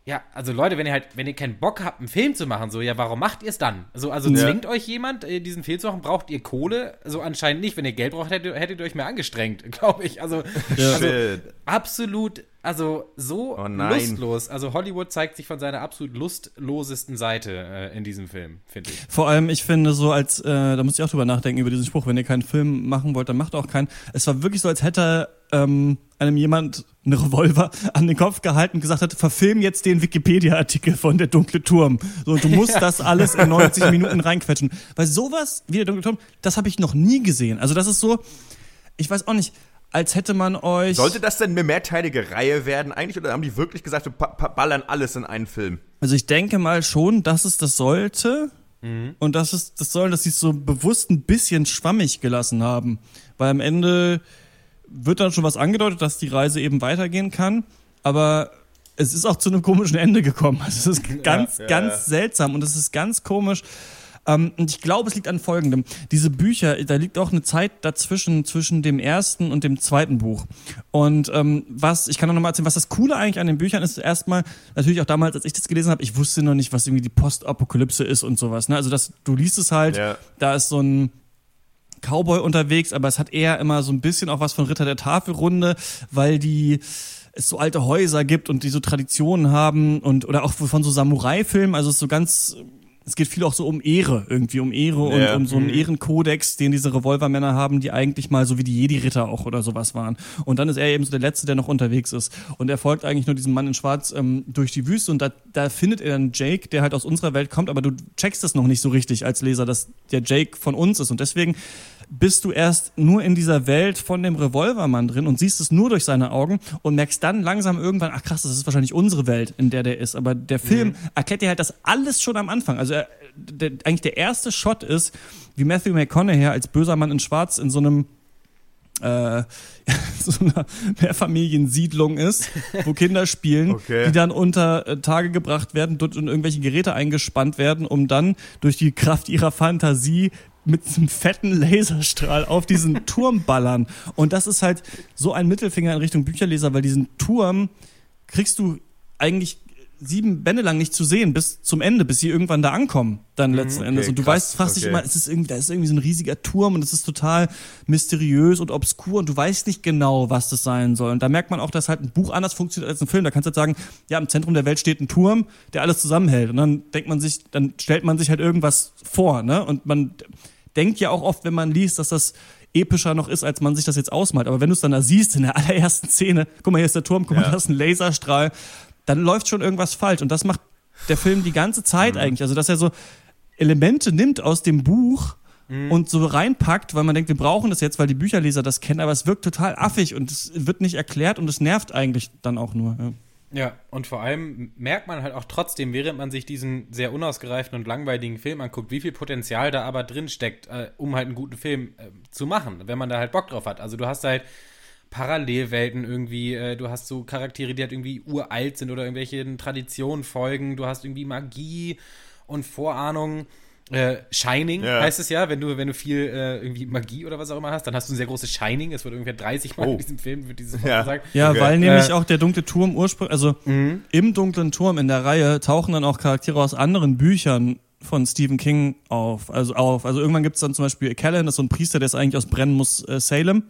ja, also Leute, wenn ihr halt, wenn ihr keinen Bock habt, einen Film zu machen, so, ja, warum macht ihr es dann? Also, also ja. zwingt euch jemand, äh, diesen Film zu machen? Braucht ihr Kohle? Also anscheinend nicht. Wenn ihr Geld braucht, hättet, hättet ihr euch mehr angestrengt, glaube ich. Also, also absolut, also so oh lustlos. Also Hollywood zeigt sich von seiner absolut lustlosesten Seite äh, in diesem Film, finde ich. Vor allem, ich finde so als, äh, da muss ich auch drüber nachdenken über diesen Spruch, wenn ihr keinen Film machen wollt, dann macht auch keinen. Es war wirklich so, als hätte ähm, einem jemand einen Revolver an den Kopf gehalten und gesagt hat, verfilm jetzt den Wikipedia-Artikel von der dunkle Turm. So, und du musst das alles in 90 Minuten reinquetschen. Weil sowas wie der dunkle Turm, das habe ich noch nie gesehen. Also das ist so, ich weiß auch nicht, als hätte man euch. Sollte das denn eine mehrteilige Reihe werden eigentlich oder haben die wirklich gesagt, wir ballern alles in einen Film? Also ich denke mal schon, dass es das sollte. Mhm. Und das ist, das soll, dass sie es so bewusst ein bisschen schwammig gelassen haben. Weil am Ende wird dann schon was angedeutet, dass die Reise eben weitergehen kann. Aber es ist auch zu einem komischen Ende gekommen. Also es ist ganz, ja, ja, ganz ja. seltsam und es ist ganz komisch. Ähm, und ich glaube, es liegt an folgendem. Diese Bücher, da liegt auch eine Zeit dazwischen, zwischen dem ersten und dem zweiten Buch. Und ähm, was, ich kann noch mal erzählen, was das Coole eigentlich an den Büchern ist, erstmal, natürlich auch damals, als ich das gelesen habe, ich wusste noch nicht, was irgendwie die Postapokalypse ist und sowas. Ne? Also das, du liest es halt, da ist so ein Cowboy unterwegs, aber es hat eher immer so ein bisschen auch was von Ritter der Tafelrunde, weil die es so alte Häuser gibt und die so Traditionen haben und oder auch von so Samurai-Filmen, also es ist so ganz es geht viel auch so um Ehre, irgendwie um Ehre und ja. um so einen mhm. Ehrenkodex, den diese Revolvermänner haben, die eigentlich mal so wie die Jedi-Ritter auch oder sowas waren. Und dann ist er eben so der Letzte, der noch unterwegs ist. Und er folgt eigentlich nur diesem Mann in Schwarz ähm, durch die Wüste und da, da findet er dann Jake, der halt aus unserer Welt kommt, aber du checkst das noch nicht so richtig als Leser, dass der Jake von uns ist. Und deswegen bist du erst nur in dieser Welt von dem Revolvermann drin und siehst es nur durch seine Augen und merkst dann langsam irgendwann, ach krass, das ist wahrscheinlich unsere Welt, in der der ist. Aber der Film mhm. erklärt dir halt das alles schon am Anfang. Also er, der, eigentlich der erste Shot ist, wie Matthew McConaughey als böser Mann in Schwarz in so einem äh, so einer Mehrfamiliensiedlung ist, wo Kinder spielen, okay. die dann unter äh, Tage gebracht werden, dort in irgendwelche Geräte eingespannt werden, um dann durch die Kraft ihrer Fantasie mit einem fetten Laserstrahl auf diesen Turm ballern. Und das ist halt so ein Mittelfinger in Richtung Bücherleser, weil diesen Turm kriegst du eigentlich sieben Bände lang nicht zu sehen, bis zum Ende, bis sie irgendwann da ankommen, dann mhm, letzten okay, Endes. Und du krass, weißt, fragst okay. dich immer, es ist irgendwie, da ist irgendwie so ein riesiger Turm und es ist total mysteriös und obskur und du weißt nicht genau, was das sein soll. Und da merkt man auch, dass halt ein Buch anders funktioniert als ein Film. Da kannst du halt sagen, ja, im Zentrum der Welt steht ein Turm, der alles zusammenhält. Und dann denkt man sich, dann stellt man sich halt irgendwas vor, ne? Und man denkt ja auch oft, wenn man liest, dass das epischer noch ist, als man sich das jetzt ausmalt. Aber wenn du es dann da siehst in der allerersten Szene, guck mal, hier ist der Turm, guck mal, da ist ein Laserstrahl, dann läuft schon irgendwas falsch. Und das macht der Film die ganze Zeit mhm. eigentlich. Also, dass er so Elemente nimmt aus dem Buch mhm. und so reinpackt, weil man denkt, wir brauchen das jetzt, weil die Bücherleser das kennen, aber es wirkt total affig und es wird nicht erklärt und es nervt eigentlich dann auch nur. Ja. Ja, und vor allem merkt man halt auch trotzdem, während man sich diesen sehr unausgereiften und langweiligen Film anguckt, wie viel Potenzial da aber drin steckt, äh, um halt einen guten Film äh, zu machen, wenn man da halt Bock drauf hat. Also du hast halt Parallelwelten irgendwie, äh, du hast so Charaktere, die halt irgendwie uralt sind oder irgendwelchen Traditionen folgen, du hast irgendwie Magie und Vorahnungen. Äh, Shining ja. heißt es ja, wenn du, wenn du viel äh, irgendwie Magie oder was auch immer hast, dann hast du ein sehr großes Shining. Es wird ungefähr 30 Mal oh. in diesem Film wird dieses ja. gesagt. Ja, okay. weil nämlich äh, auch der dunkle Turm ursprünglich, also mhm. im dunklen Turm in der Reihe tauchen dann auch Charaktere aus anderen Büchern von Stephen King auf. Also auf. Also irgendwann gibt es dann zum Beispiel Callan, das ist so ein Priester, der ist eigentlich aus Brennen muss äh, Salem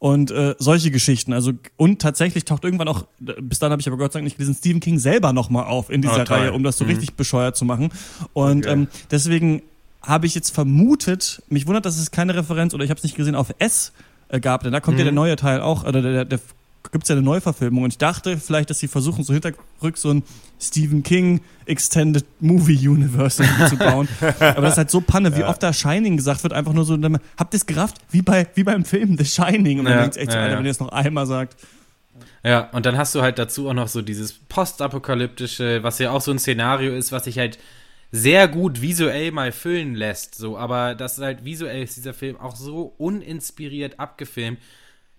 und äh, solche Geschichten. Also und tatsächlich taucht irgendwann auch, bis dann habe ich aber Gott sei Dank nicht gelesen, Stephen King selber nochmal auf in dieser oh, Reihe, um das so mhm. richtig bescheuert zu machen. Und okay. ähm, deswegen habe ich jetzt vermutet, mich wundert, dass es keine Referenz oder ich habe es nicht gesehen auf S äh, gab, denn da kommt mhm. ja der neue Teil auch, oder der, der, der gibt es ja eine Neuverfilmung und ich dachte vielleicht, dass sie versuchen, so hinterrück so ein Stephen King Extended Movie Universe zu bauen. Aber das ist halt so Panne, wie ja. oft da Shining gesagt wird, einfach nur so, habt ihr es gerafft? Wie, bei, wie beim Film The Shining. Und dann ja, denkt echt so, Alter, ja. wenn ihr es noch einmal sagt. Ja, und dann hast du halt dazu auch noch so dieses postapokalyptische, was ja auch so ein Szenario ist, was sich halt sehr gut visuell mal füllen lässt, so, aber das ist halt visuell ist dieser Film auch so uninspiriert abgefilmt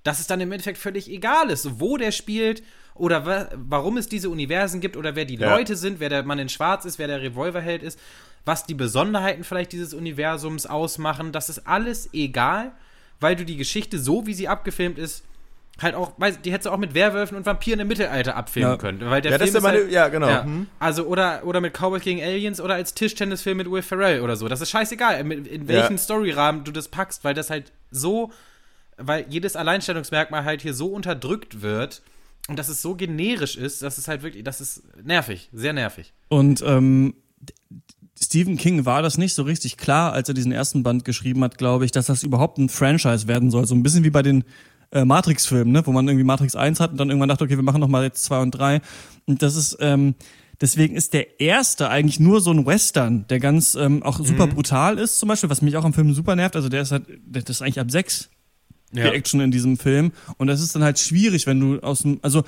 dass es dann im Endeffekt völlig egal ist, wo der spielt oder wa warum es diese Universen gibt oder wer die ja. Leute sind, wer der Mann in Schwarz ist, wer der Revolverheld ist, was die Besonderheiten vielleicht dieses Universums ausmachen. Das ist alles egal, weil du die Geschichte so, wie sie abgefilmt ist, halt auch, die hättest du auch mit Werwölfen und Vampiren im Mittelalter abfilmen ja. können. Weil der ja, Film das ist meine, halt, ja, genau. Ja, hm. Also, oder, oder mit Cowboys gegen Aliens oder als Tischtennisfilm mit Will Ferrell oder so. Das ist scheißegal, in, in welchen. Storyrahmen du das packst, weil das halt so weil jedes Alleinstellungsmerkmal halt hier so unterdrückt wird und dass es so generisch ist, dass es halt wirklich, das ist nervig, sehr nervig. Und ähm, Stephen King war das nicht so richtig klar, als er diesen ersten Band geschrieben hat, glaube ich, dass das überhaupt ein Franchise werden soll. So ein bisschen wie bei den äh, Matrix-Filmen, ne? wo man irgendwie Matrix 1 hat und dann irgendwann dachte, okay, wir machen noch mal jetzt 2 und 3. Und das ist, ähm, deswegen ist der erste eigentlich nur so ein Western, der ganz ähm, auch super mhm. brutal ist, zum Beispiel, was mich auch am Film super nervt. Also der ist halt, das ist eigentlich ab 6 ja. die Action in diesem Film. Und das ist dann halt schwierig, wenn du aus dem, also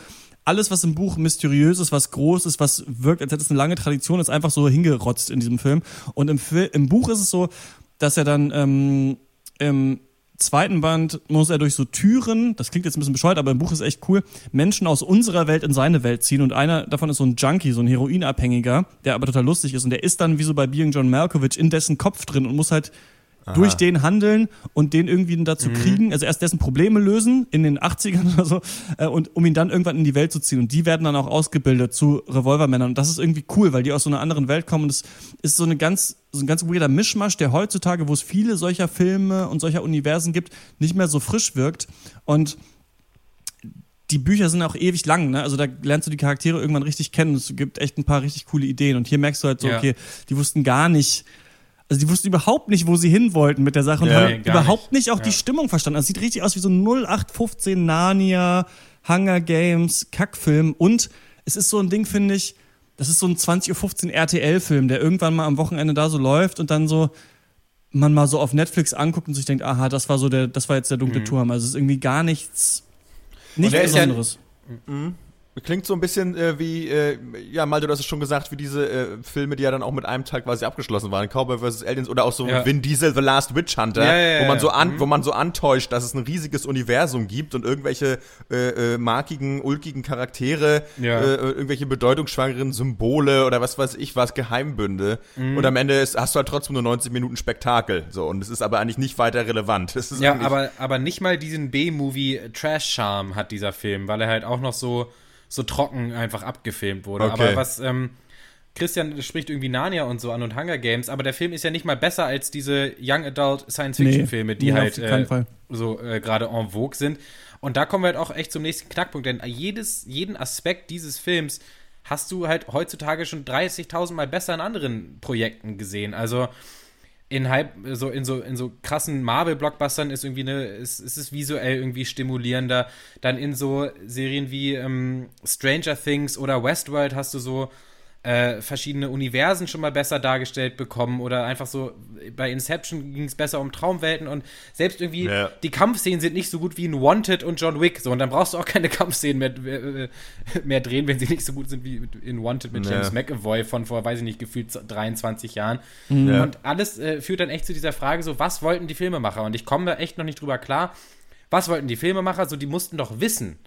alles, was im Buch mysteriös ist, was groß ist, was wirkt, als hätte es eine lange Tradition, ist einfach so hingerotzt in diesem Film. Und im, Fil im Buch ist es so, dass er dann ähm, im zweiten Band muss er durch so Türen, das klingt jetzt ein bisschen bescheuert, aber im Buch ist echt cool, Menschen aus unserer Welt in seine Welt ziehen und einer davon ist so ein Junkie, so ein Heroinabhängiger, der aber total lustig ist und der ist dann wie so bei Being John Malkovich in dessen Kopf drin und muss halt Aha. durch den handeln und den irgendwie dazu mhm. kriegen, also erst dessen Probleme lösen in den 80ern oder so äh, und um ihn dann irgendwann in die Welt zu ziehen und die werden dann auch ausgebildet zu Revolvermännern und das ist irgendwie cool, weil die aus so einer anderen Welt kommen und es ist so eine ganz so ein ganz weirder Mischmasch, der heutzutage, wo es viele solcher Filme und solcher Universen gibt, nicht mehr so frisch wirkt und die Bücher sind auch ewig lang, ne? Also da lernst du die Charaktere irgendwann richtig kennen. Es gibt echt ein paar richtig coole Ideen. Und hier merkst du halt so, ja. okay, die wussten gar nicht, also die wussten überhaupt nicht, wo sie hin wollten mit der Sache und ja, haben überhaupt nicht, nicht auch ja. die Stimmung verstanden. Also es sieht richtig aus wie so ein 0815 Narnia, Hunger Games, Kackfilm. Und es ist so ein Ding, finde ich, das ist so ein 20.15 Uhr RTL-Film, der irgendwann mal am Wochenende da so läuft und dann so man mal so auf Netflix anguckt und sich denkt, aha, das war so der, das war jetzt der dunkle mhm. Turm. Also es ist irgendwie gar nichts, nichts Besonderes. Ja, mhm. Klingt so ein bisschen äh, wie, äh, ja, Malte, du hast es schon gesagt, wie diese äh, Filme, die ja dann auch mit einem Teil quasi abgeschlossen waren. Cowboy vs. Aliens oder auch so ja. Vin Diesel, The Last Witch Hunter, ja, ja, wo man so an, mhm. wo man so antäuscht, dass es ein riesiges Universum gibt und irgendwelche äh, äh, markigen, ulkigen Charaktere, äh, äh, irgendwelche bedeutungsschwangeren Symbole oder was weiß ich was, Geheimbünde. Mhm. Und am Ende ist, hast du halt trotzdem nur 90 Minuten Spektakel. So, und es ist aber eigentlich nicht weiter relevant. ja, aber, aber nicht mal diesen B-Movie Trash-Charme hat dieser Film, weil er halt auch noch so so trocken einfach abgefilmt wurde. Okay. Aber was, ähm, Christian spricht irgendwie Narnia und so an und Hunger Games, aber der Film ist ja nicht mal besser als diese Young Adult Science-Fiction-Filme, die nee, halt äh, so äh, gerade en vogue sind. Und da kommen wir halt auch echt zum nächsten Knackpunkt, denn jedes, jeden Aspekt dieses Films hast du halt heutzutage schon 30.000 Mal besser in anderen Projekten gesehen. Also in Hype, so in so in so krassen Marvel-Blockbustern ist irgendwie eine, ist, ist es visuell irgendwie stimulierender. Dann in so Serien wie ähm, Stranger Things oder Westworld hast du so äh, verschiedene Universen schon mal besser dargestellt bekommen oder einfach so bei Inception ging es besser um Traumwelten und selbst irgendwie ja. die Kampfszenen sind nicht so gut wie in Wanted und John Wick so und dann brauchst du auch keine Kampfszenen mehr, äh, mehr drehen, wenn sie nicht so gut sind wie in Wanted mit ja. James McAvoy von vor, weiß ich nicht, gefühlt 23 Jahren ja. und alles äh, führt dann echt zu dieser Frage so, was wollten die Filmemacher und ich komme da echt noch nicht drüber klar, was wollten die Filmemacher, so die mussten doch wissen,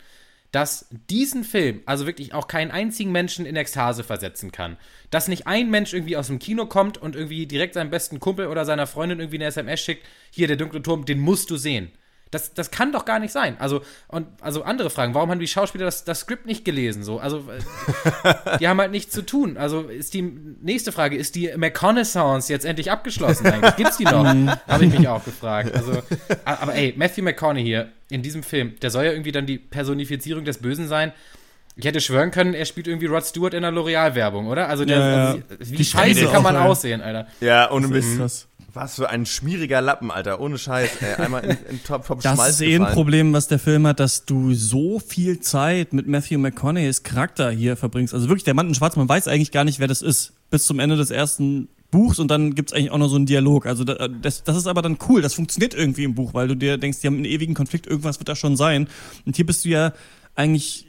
dass diesen Film also wirklich auch keinen einzigen Menschen in Ekstase versetzen kann. Dass nicht ein Mensch irgendwie aus dem Kino kommt und irgendwie direkt seinem besten Kumpel oder seiner Freundin irgendwie eine SMS schickt, hier der dunkle Turm, den musst du sehen. Das, das kann doch gar nicht sein. Also, und, also andere Fragen, warum haben die Schauspieler das, das Skript nicht gelesen? So, also, äh, die haben halt nichts zu tun. Also ist die nächste Frage, ist die McConaissance jetzt endlich abgeschlossen eigentlich? Gibt's die noch? Mhm. Habe ich mich auch gefragt. Also, aber ey, Matthew McConaughey hier in diesem Film, der soll ja irgendwie dann die Personifizierung des Bösen sein. Ich hätte schwören können, er spielt irgendwie Rod Stewart in einer L'Oreal-Werbung, oder? Also, der, ja, ja. Also, wie scheiße kann man aussehen, Alter. Ja, ohne Mist. Was für ein schmieriger Lappen, Alter. Ohne Scheiß, ey. Einmal in, in Top, Top Das Schmalz ist eh ein Problem, was der Film hat, dass du so viel Zeit mit Matthew McConaughey's Charakter hier verbringst. Also wirklich, der Mann in Schwarz, man weiß eigentlich gar nicht, wer das ist. Bis zum Ende des ersten Buchs und dann gibt's eigentlich auch noch so einen Dialog. Also das, das ist aber dann cool. Das funktioniert irgendwie im Buch, weil du dir denkst, die haben einen ewigen Konflikt, irgendwas wird da schon sein. Und hier bist du ja eigentlich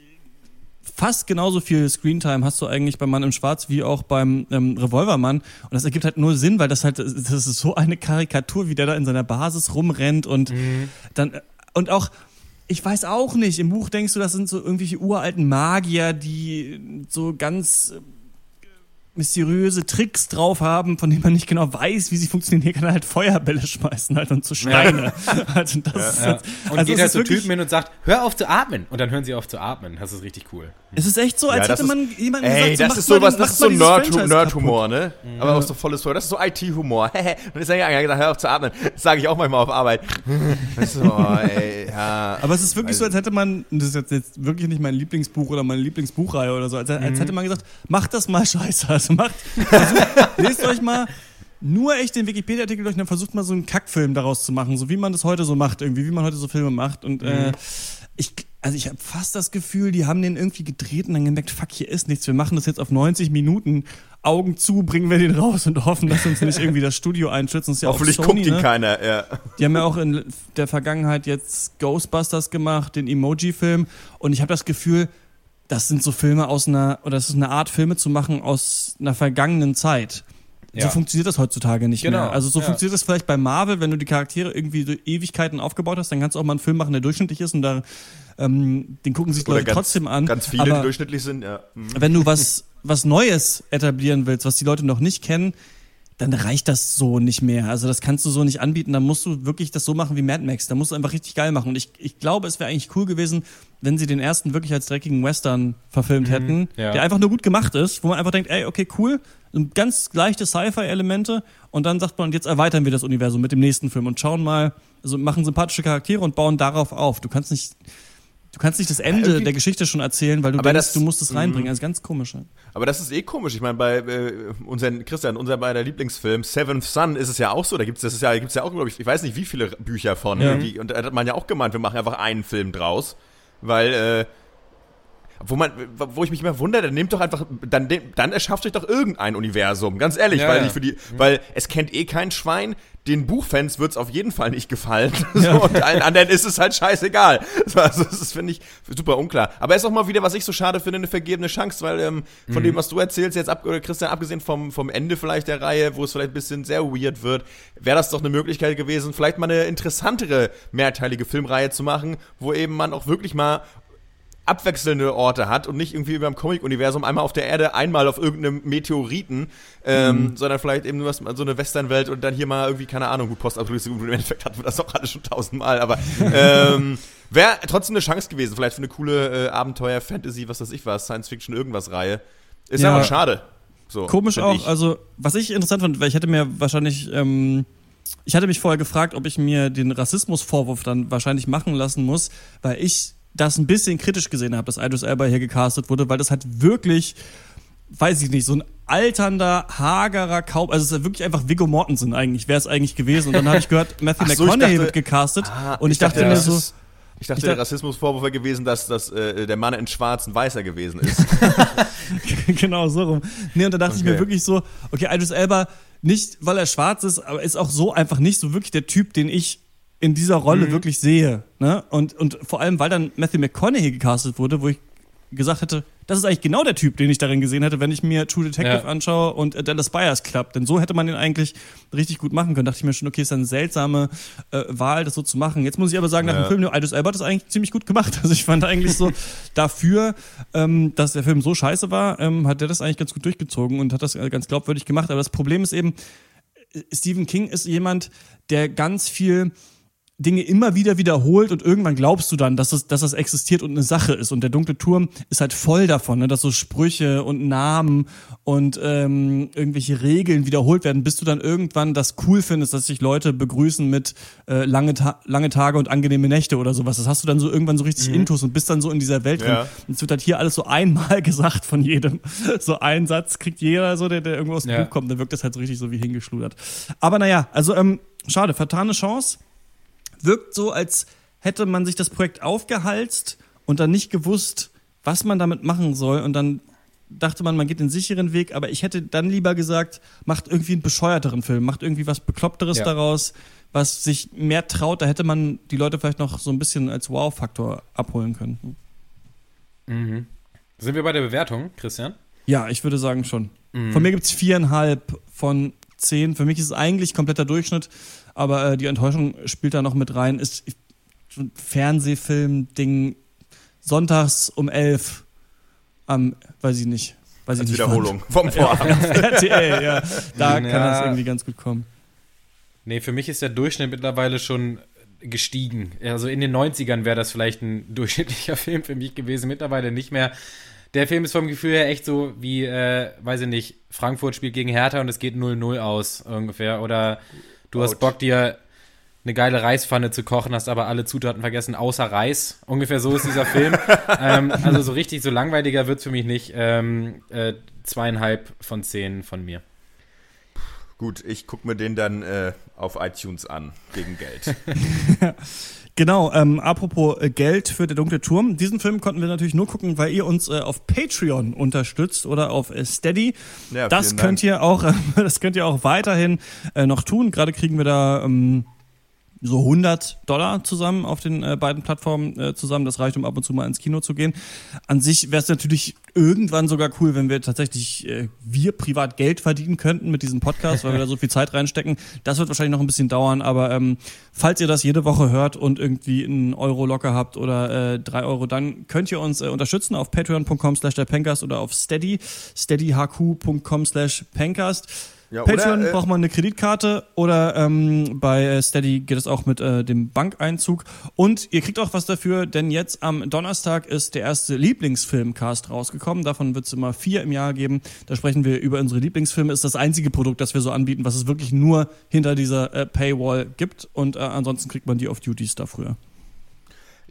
fast genauso viel Screentime hast du eigentlich beim Mann im Schwarz wie auch beim ähm, Revolvermann. Und das ergibt halt nur Sinn, weil das halt, das ist so eine Karikatur, wie der da in seiner Basis rumrennt und mhm. dann, und auch, ich weiß auch nicht, im Buch denkst du, das sind so irgendwelche uralten Magier, die so ganz mysteriöse Tricks drauf haben, von denen man nicht genau weiß, wie sie funktionieren. Hier kann er halt Feuerbälle schmeißen halt und zu Steine. Ja. also das ja, ja. Und also geht halt zu Typen hin und sagt, hör auf zu atmen. Und dann hören sie auf zu atmen. Das ist richtig cool. Es ist echt so, als hätte man jemanden ey, gesagt, so, das ist sowas, das ist so Nerd-Humor, ne? Mhm. Aber auch so volles Humor. Das ist so IT-Humor. und ist ja gesagt, hör auf zu atmen. Das sage ich auch manchmal auf Arbeit. so, ey, ja. Aber es ist wirklich also, so, als hätte man, das ist jetzt wirklich nicht mein Lieblingsbuch oder meine Lieblingsbuchreihe oder so, als, als mhm. hätte man gesagt, mach das mal scheiße. Also macht, versucht, lest euch mal nur echt den Wikipedia-Artikel durch und dann versucht mal so einen Kackfilm daraus zu machen, so wie man das heute so macht, irgendwie, wie man heute so Filme macht. Und äh, mhm. äh, ich, also ich habe fast das Gefühl, die haben den irgendwie gedreht und dann gemerkt, fuck, hier ist nichts. Wir machen das jetzt auf 90 Minuten. Augen zu, bringen wir den raus und hoffen, dass uns nicht irgendwie das Studio einschützt. Ja Hoffentlich Sony, guckt ihn ne? keiner, ja. Die haben ja auch in der Vergangenheit jetzt Ghostbusters gemacht, den Emoji-Film. Und ich habe das Gefühl, das sind so Filme aus einer, oder das ist eine Art, Filme zu machen aus einer vergangenen Zeit. Ja. So funktioniert das heutzutage nicht genau. mehr. Also so ja. funktioniert das vielleicht bei Marvel, wenn du die Charaktere irgendwie so Ewigkeiten aufgebaut hast, dann kannst du auch mal einen Film machen, der durchschnittlich ist und da ähm, den gucken sich Leute ganz, trotzdem an. Ganz viele, Aber die durchschnittlich sind, ja. Mhm. Wenn du was, was Neues etablieren willst, was die Leute noch nicht kennen, dann reicht das so nicht mehr. Also das kannst du so nicht anbieten. Da musst du wirklich das so machen wie Mad Max. Da musst du einfach richtig geil machen. Und ich, ich glaube, es wäre eigentlich cool gewesen, wenn sie den ersten wirklich als dreckigen Western verfilmt mhm, hätten, ja. der einfach nur gut gemacht ist, wo man einfach denkt, ey, okay, cool, ganz leichte Sci-Fi-Elemente und dann sagt man, jetzt erweitern wir das Universum mit dem nächsten Film und schauen mal, also machen sympathische Charaktere und bauen darauf auf. Du kannst nicht Du kannst nicht das Ende ja, der Geschichte schon erzählen, weil du denkst, das, du musst es reinbringen. Das ist ganz komisch. Aber das ist eh komisch. Ich meine, bei äh, unseren, Christian, unser beider Lieblingsfilm, Seventh Son, ist es ja auch so. Da gibt es ja, ja auch, glaube ich, ich weiß nicht, wie viele Bücher von. Ja. Und da hat man ja auch gemeint, wir machen einfach einen Film draus. Weil, äh, wo man, wo ich mich immer wundere, dann nehmt doch einfach, dann, dann erschafft euch doch irgendein Universum, ganz ehrlich, ja, weil ja. für die, weil es kennt eh kein Schwein, den Buchfans wird es auf jeden Fall nicht gefallen. Ja. So, und allen anderen ist es halt scheißegal. Also, das finde ich super unklar. Aber ist auch mal wieder, was ich so schade finde, eine vergebene Chance, weil ähm, von mhm. dem, was du erzählst, jetzt ab, oder Christian, abgesehen vom, vom Ende vielleicht der Reihe, wo es vielleicht ein bisschen sehr weird wird, wäre das doch eine Möglichkeit gewesen, vielleicht mal eine interessantere, mehrteilige Filmreihe zu machen, wo eben man auch wirklich mal abwechselnde Orte hat und nicht irgendwie über dem Comic-Universum einmal auf der Erde, einmal auf irgendeinem Meteoriten, ähm, mhm. sondern vielleicht eben nur so eine Westernwelt und dann hier mal irgendwie, keine Ahnung, gut, Postapokalypse, im Endeffekt hatten wir das doch alle schon tausendmal, aber ähm, wäre trotzdem eine Chance gewesen, vielleicht für eine coole äh, Abenteuer, Fantasy, was weiß ich was, Science-Fiction, irgendwas Reihe. Ist ja. aber schade. So, Komisch auch, ich. also was ich interessant fand, weil ich hätte mir wahrscheinlich, ähm, ich hatte mich vorher gefragt, ob ich mir den Rassismusvorwurf dann wahrscheinlich machen lassen muss, weil ich das ein bisschen kritisch gesehen habe, dass Idris Elba hier gecastet wurde, weil das halt wirklich, weiß ich nicht, so ein alternder, hagerer Kaub, also es ist wirklich einfach Viggo Mortensen eigentlich, wäre es eigentlich gewesen. Und dann habe ich gehört, Matthew so, McConaughey dachte, wird gecastet ah, und ich, ich dachte, dachte, mir so... Ich dachte, ich der Rassismusvorwurf wäre gewesen, dass, dass äh, der Mann in Schwarz ein Weißer gewesen ist. genau, so rum. Nee, und da dachte okay. ich mir wirklich so, okay, Idris Elba, nicht weil er schwarz ist, aber ist auch so einfach nicht so wirklich der Typ, den ich in dieser Rolle mhm. wirklich sehe. Ne? Und, und vor allem, weil dann Matthew McConaughey gecastet wurde, wo ich gesagt hätte, das ist eigentlich genau der Typ, den ich darin gesehen hätte, wenn ich mir True Detective ja. anschaue und äh, Dallas Buyers Club. Denn so hätte man den eigentlich richtig gut machen können. Dachte ich mir schon, okay, ist eine seltsame äh, Wahl, das so zu machen. Jetzt muss ich aber sagen, nach ja. dem Film, Idris Elba hat das eigentlich ziemlich gut gemacht. Also ich fand eigentlich so dafür, ähm, dass der Film so scheiße war, ähm, hat der das eigentlich ganz gut durchgezogen und hat das äh, ganz glaubwürdig gemacht. Aber das Problem ist eben, äh, Stephen King ist jemand, der ganz viel Dinge immer wieder wiederholt und irgendwann glaubst du dann, dass das, dass das existiert und eine Sache ist. Und der dunkle Turm ist halt voll davon, ne, dass so Sprüche und Namen und ähm, irgendwelche Regeln wiederholt werden, bis du dann irgendwann das cool findest, dass sich Leute begrüßen mit äh, lange, Ta lange Tage und angenehme Nächte oder sowas. Das hast du dann so irgendwann so richtig mhm. intus und bist dann so in dieser Welt drin. Ja. Und es wird halt hier alles so einmal gesagt von jedem. So ein Satz kriegt jeder so, der, der irgendwo aus dem ja. Buch kommt, dann wirkt das halt so richtig so wie hingeschludert. Aber naja, also ähm, schade, vertane Chance wirkt so, als hätte man sich das Projekt aufgehalst und dann nicht gewusst, was man damit machen soll. Und dann dachte man, man geht den sicheren Weg, aber ich hätte dann lieber gesagt, macht irgendwie einen bescheuerteren Film, macht irgendwie was Bekloppteres ja. daraus, was sich mehr traut. Da hätte man die Leute vielleicht noch so ein bisschen als Wow-Faktor abholen können. Mhm. Sind wir bei der Bewertung, Christian? Ja, ich würde sagen schon. Mhm. Von mir gibt es viereinhalb von zehn. Für mich ist es eigentlich kompletter Durchschnitt aber äh, die Enttäuschung spielt da noch mit rein. Ist ein Fernsehfilm-Ding sonntags um elf am, weiß ich nicht. Weiß Als ich nicht Wiederholung vom Vorabend. RTL, ja. Da ja. kann das irgendwie ganz gut kommen. Nee, für mich ist der Durchschnitt mittlerweile schon gestiegen. Also in den 90ern wäre das vielleicht ein durchschnittlicher Film für mich gewesen, mittlerweile nicht mehr. Der Film ist vom Gefühl her echt so wie, äh, weiß ich nicht, Frankfurt spielt gegen Hertha und es geht 0-0 aus ungefähr. Oder Du hast Bock, dir eine geile Reispfanne zu kochen, hast aber alle Zutaten vergessen, außer Reis. Ungefähr so ist dieser Film. ähm, also so richtig, so langweiliger wird es für mich nicht. Ähm, äh, zweieinhalb von zehn von mir. Gut, ich gucke mir den dann äh, auf iTunes an, gegen Geld. Genau, ähm, apropos äh, Geld für der dunkle Turm. Diesen Film konnten wir natürlich nur gucken, weil ihr uns äh, auf Patreon unterstützt oder auf äh, Steady. Ja, das könnt Dank. ihr auch, das könnt ihr auch weiterhin äh, noch tun. Gerade kriegen wir da ähm, so 100 Dollar zusammen auf den äh, beiden Plattformen äh, zusammen. Das reicht, um ab und zu mal ins Kino zu gehen. An sich wäre es natürlich irgendwann sogar cool, wenn wir tatsächlich äh, wir privat Geld verdienen könnten mit diesem Podcast, weil wir da so viel Zeit reinstecken. Das wird wahrscheinlich noch ein bisschen dauern, aber ähm, falls ihr das jede Woche hört und irgendwie einen Euro locker habt oder äh, drei Euro, dann könnt ihr uns äh, unterstützen auf patreon.com slash der oder auf steady, steadyhq.com slash pencast. Ja, Patreon oder, äh, braucht man eine Kreditkarte oder ähm, bei äh, Steady geht es auch mit äh, dem Bankeinzug. Und ihr kriegt auch was dafür, denn jetzt am Donnerstag ist der erste Lieblingsfilmcast rausgekommen. Davon wird es immer vier im Jahr geben. Da sprechen wir über unsere Lieblingsfilme. Ist das einzige Produkt, das wir so anbieten, was es wirklich nur hinter dieser äh, Paywall gibt. Und äh, ansonsten kriegt man die auf Duties da früher.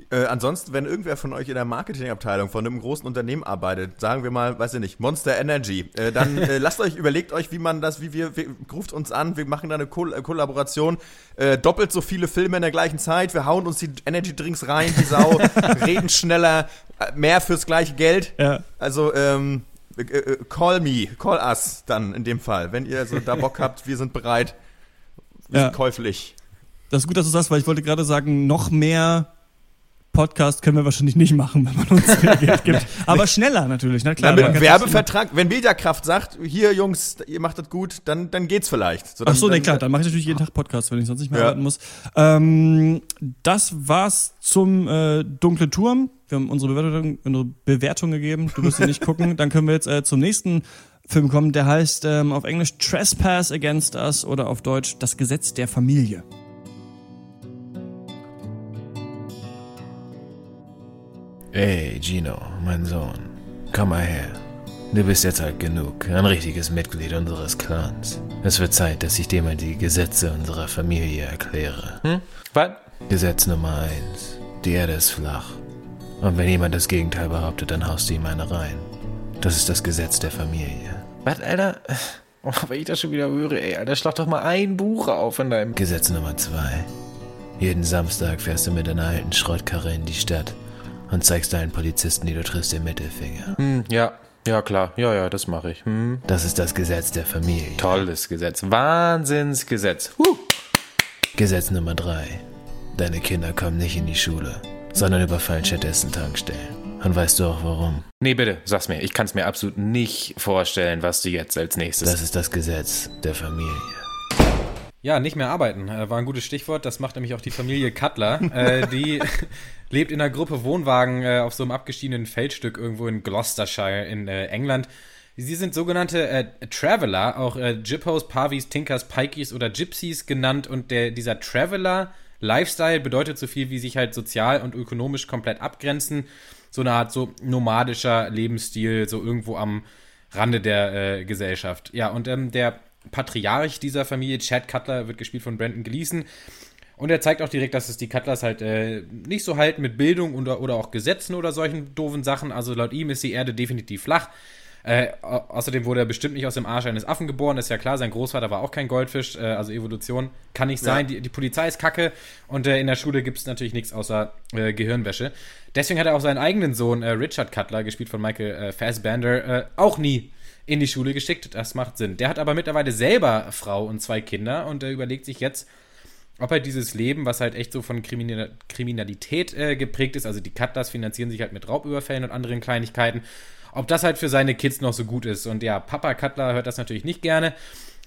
Äh, ansonsten, wenn irgendwer von euch in der Marketingabteilung von einem großen Unternehmen arbeitet, sagen wir mal, weiß ich nicht, Monster Energy, äh, dann äh, lasst euch, überlegt euch, wie man das, wie wir, wir ruft uns an, wir machen da eine Ko äh, Kollaboration, äh, doppelt so viele Filme in der gleichen Zeit, wir hauen uns die Energy Drinks rein, die Sau, reden schneller, äh, mehr fürs gleiche Geld. Ja. Also, ähm, call me, call us dann in dem Fall. Wenn ihr so da Bock habt, wir sind bereit, wir ja. sind käuflich. Das ist gut, dass du sagst, weil ich wollte gerade sagen, noch mehr Podcast können wir wahrscheinlich nicht machen, wenn man uns mehr Geld gibt. Aber schneller natürlich, na klar. Ja, mit einem Werbevertrag, wenn Mediakraft sagt, hier Jungs, ihr macht das gut, dann, dann geht's vielleicht. So, dann, Ach so, ne, klar, dann mache ich natürlich jeden Tag Podcast, wenn ich sonst nicht mehr ja. arbeiten muss. Ähm, das war's zum äh, Dunkle Turm. Wir haben unsere Bewertung, unsere Bewertung gegeben. Du wirst sie nicht gucken. Dann können wir jetzt äh, zum nächsten Film kommen. Der heißt ähm, auf Englisch Trespass Against Us oder auf Deutsch Das Gesetz der Familie. Ey, Gino, mein Sohn, komm mal her. Du bist jetzt alt genug, ein richtiges Mitglied unseres Clans. Es wird Zeit, dass ich dir mal die Gesetze unserer Familie erkläre. Hm? Was? Gesetz Nummer eins: Die Erde ist flach. Und wenn jemand das Gegenteil behauptet, dann haust du ihm eine rein. Das ist das Gesetz der Familie. Was, Alter? Oh, wenn ich das schon wieder höre, ey, Alter, schlag doch mal ein Buch auf in deinem. Gesetz Nummer zwei: Jeden Samstag fährst du mit deiner alten Schrottkarre in die Stadt und zeigst deinen Polizisten, die du triffst, den Mittelfinger. Hm, ja, ja klar, ja, ja, das mache ich. Hm. Das ist das Gesetz der Familie. Tolles Gesetz, Wahnsinnsgesetz. Huh. Gesetz Nummer drei. Deine Kinder kommen nicht in die Schule, sondern überfallen stattdessen Tankstellen. Und weißt du auch warum? Nee, bitte, sag's mir. Ich kann's mir absolut nicht vorstellen, was du jetzt als nächstes. Das ist das Gesetz der Familie. Ja, nicht mehr arbeiten, äh, war ein gutes Stichwort. Das macht nämlich auch die Familie Cutler. äh, die lebt in einer Gruppe Wohnwagen äh, auf so einem abgeschiedenen Feldstück irgendwo in Gloucestershire in äh, England. Sie sind sogenannte äh, Traveler, auch äh, Pavis, Tinkers, Pikeys oder Gypsies genannt. Und der, dieser Traveler Lifestyle bedeutet so viel wie sich halt sozial und ökonomisch komplett abgrenzen. So eine Art so nomadischer Lebensstil, so irgendwo am Rande der äh, Gesellschaft. Ja, und ähm, der Patriarch dieser Familie, Chad Cutler, wird gespielt von Brandon Gleason. Und er zeigt auch direkt, dass es die Cutlers halt äh, nicht so halten mit Bildung oder, oder auch Gesetzen oder solchen doofen Sachen. Also laut ihm ist die Erde definitiv flach. Äh, außerdem wurde er bestimmt nicht aus dem Arsch eines Affen geboren, ist ja klar. Sein Großvater war auch kein Goldfisch, äh, also Evolution kann nicht sein. Ja. Die, die, Polizei ist kacke und äh, in der Schule gibt es natürlich nichts außer äh, Gehirnwäsche. Deswegen hat er auch seinen eigenen Sohn äh, Richard Cutler, gespielt von Michael äh, Fassbender, auch nie in die Schule geschickt. Das macht Sinn. Der hat aber mittlerweile selber Frau und zwei Kinder und er überlegt sich jetzt, ob er dieses Leben, was halt echt so von Kriminalität äh, geprägt ist, also die Cutlers finanzieren sich halt mit Raubüberfällen und anderen Kleinigkeiten, ob das halt für seine Kids noch so gut ist. Und ja, Papa Cutler hört das natürlich nicht gerne.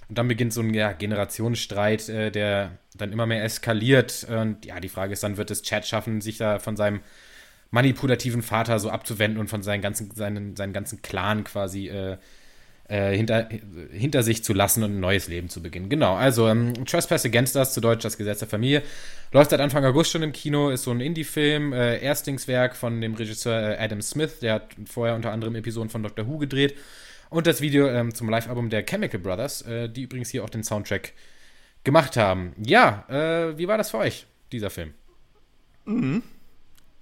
Und dann beginnt so ein ja, Generationsstreit, äh, der dann immer mehr eskaliert. Und ja, die Frage ist dann, wird es Chad schaffen, sich da von seinem manipulativen Vater so abzuwenden und von seinen ganzen, seinen, seinen ganzen Clan quasi äh, äh, hinter, hinter sich zu lassen und ein neues Leben zu beginnen. Genau, also ähm, Trespass Against Us, zu Deutsch das Gesetz der Familie, läuft seit Anfang August schon im Kino, ist so ein Indie-Film, äh, Erstlingswerk von dem Regisseur äh, Adam Smith, der hat vorher unter anderem Episoden von Doctor Who gedreht und das Video ähm, zum Live-Album der Chemical Brothers, äh, die übrigens hier auch den Soundtrack gemacht haben. Ja, äh, wie war das für euch, dieser Film? Mhm.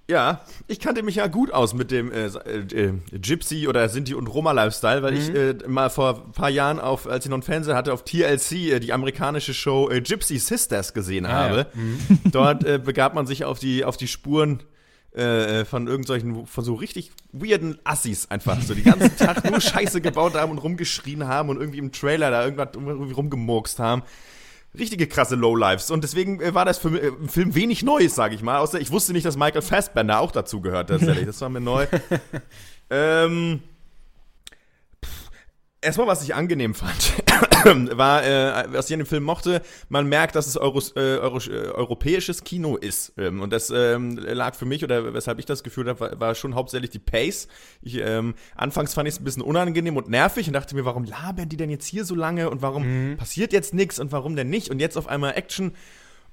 Ja, ich kannte mich ja gut aus mit dem äh, äh, Gypsy oder Sinti und Roma Lifestyle, weil mhm. ich äh, mal vor ein paar Jahren auf, als ich noch einen Fernseher hatte, auf TLC äh, die amerikanische Show äh, Gypsy Sisters gesehen ah, habe. Ja. Mhm. Dort äh, begab man sich auf die auf die Spuren von irgendwelchen, von so richtig weirden Assis einfach, so die ganzen Tag nur Scheiße gebaut haben und rumgeschrien haben und irgendwie im Trailer da irgendwas irgendwie rumgemurkst haben richtige krasse Lowlifes. Und deswegen äh, war das für äh, im Film wenig Neues, sage ich mal. Außer ich wusste nicht, dass Michael Fassbender auch dazu gehört, tatsächlich. Das war mir neu. ähm, Erstmal, was ich angenehm fand, war, äh, was ich in dem Film mochte, man merkt, dass es Euros, äh, Euro, äh, europäisches Kino ist. Ähm, und das ähm, lag für mich, oder weshalb ich das Gefühl habe, war, war, schon hauptsächlich die Pace. Ich, ähm, anfangs fand ich es ein bisschen unangenehm und nervig und dachte mir, warum labern die denn jetzt hier so lange und warum mhm. passiert jetzt nichts und warum denn nicht? Und jetzt auf einmal Action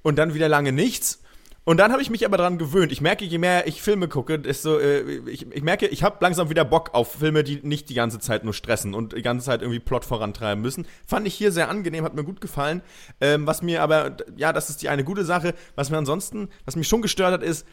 und dann wieder lange nichts. Und dann habe ich mich aber daran gewöhnt. Ich merke, je mehr ich Filme gucke, desto äh, ich, ich merke, ich habe langsam wieder Bock auf Filme, die nicht die ganze Zeit nur stressen und die ganze Zeit irgendwie Plot vorantreiben müssen. Fand ich hier sehr angenehm, hat mir gut gefallen. Ähm, was mir aber, ja, das ist die eine gute Sache. Was mir ansonsten, was mich schon gestört hat, ist,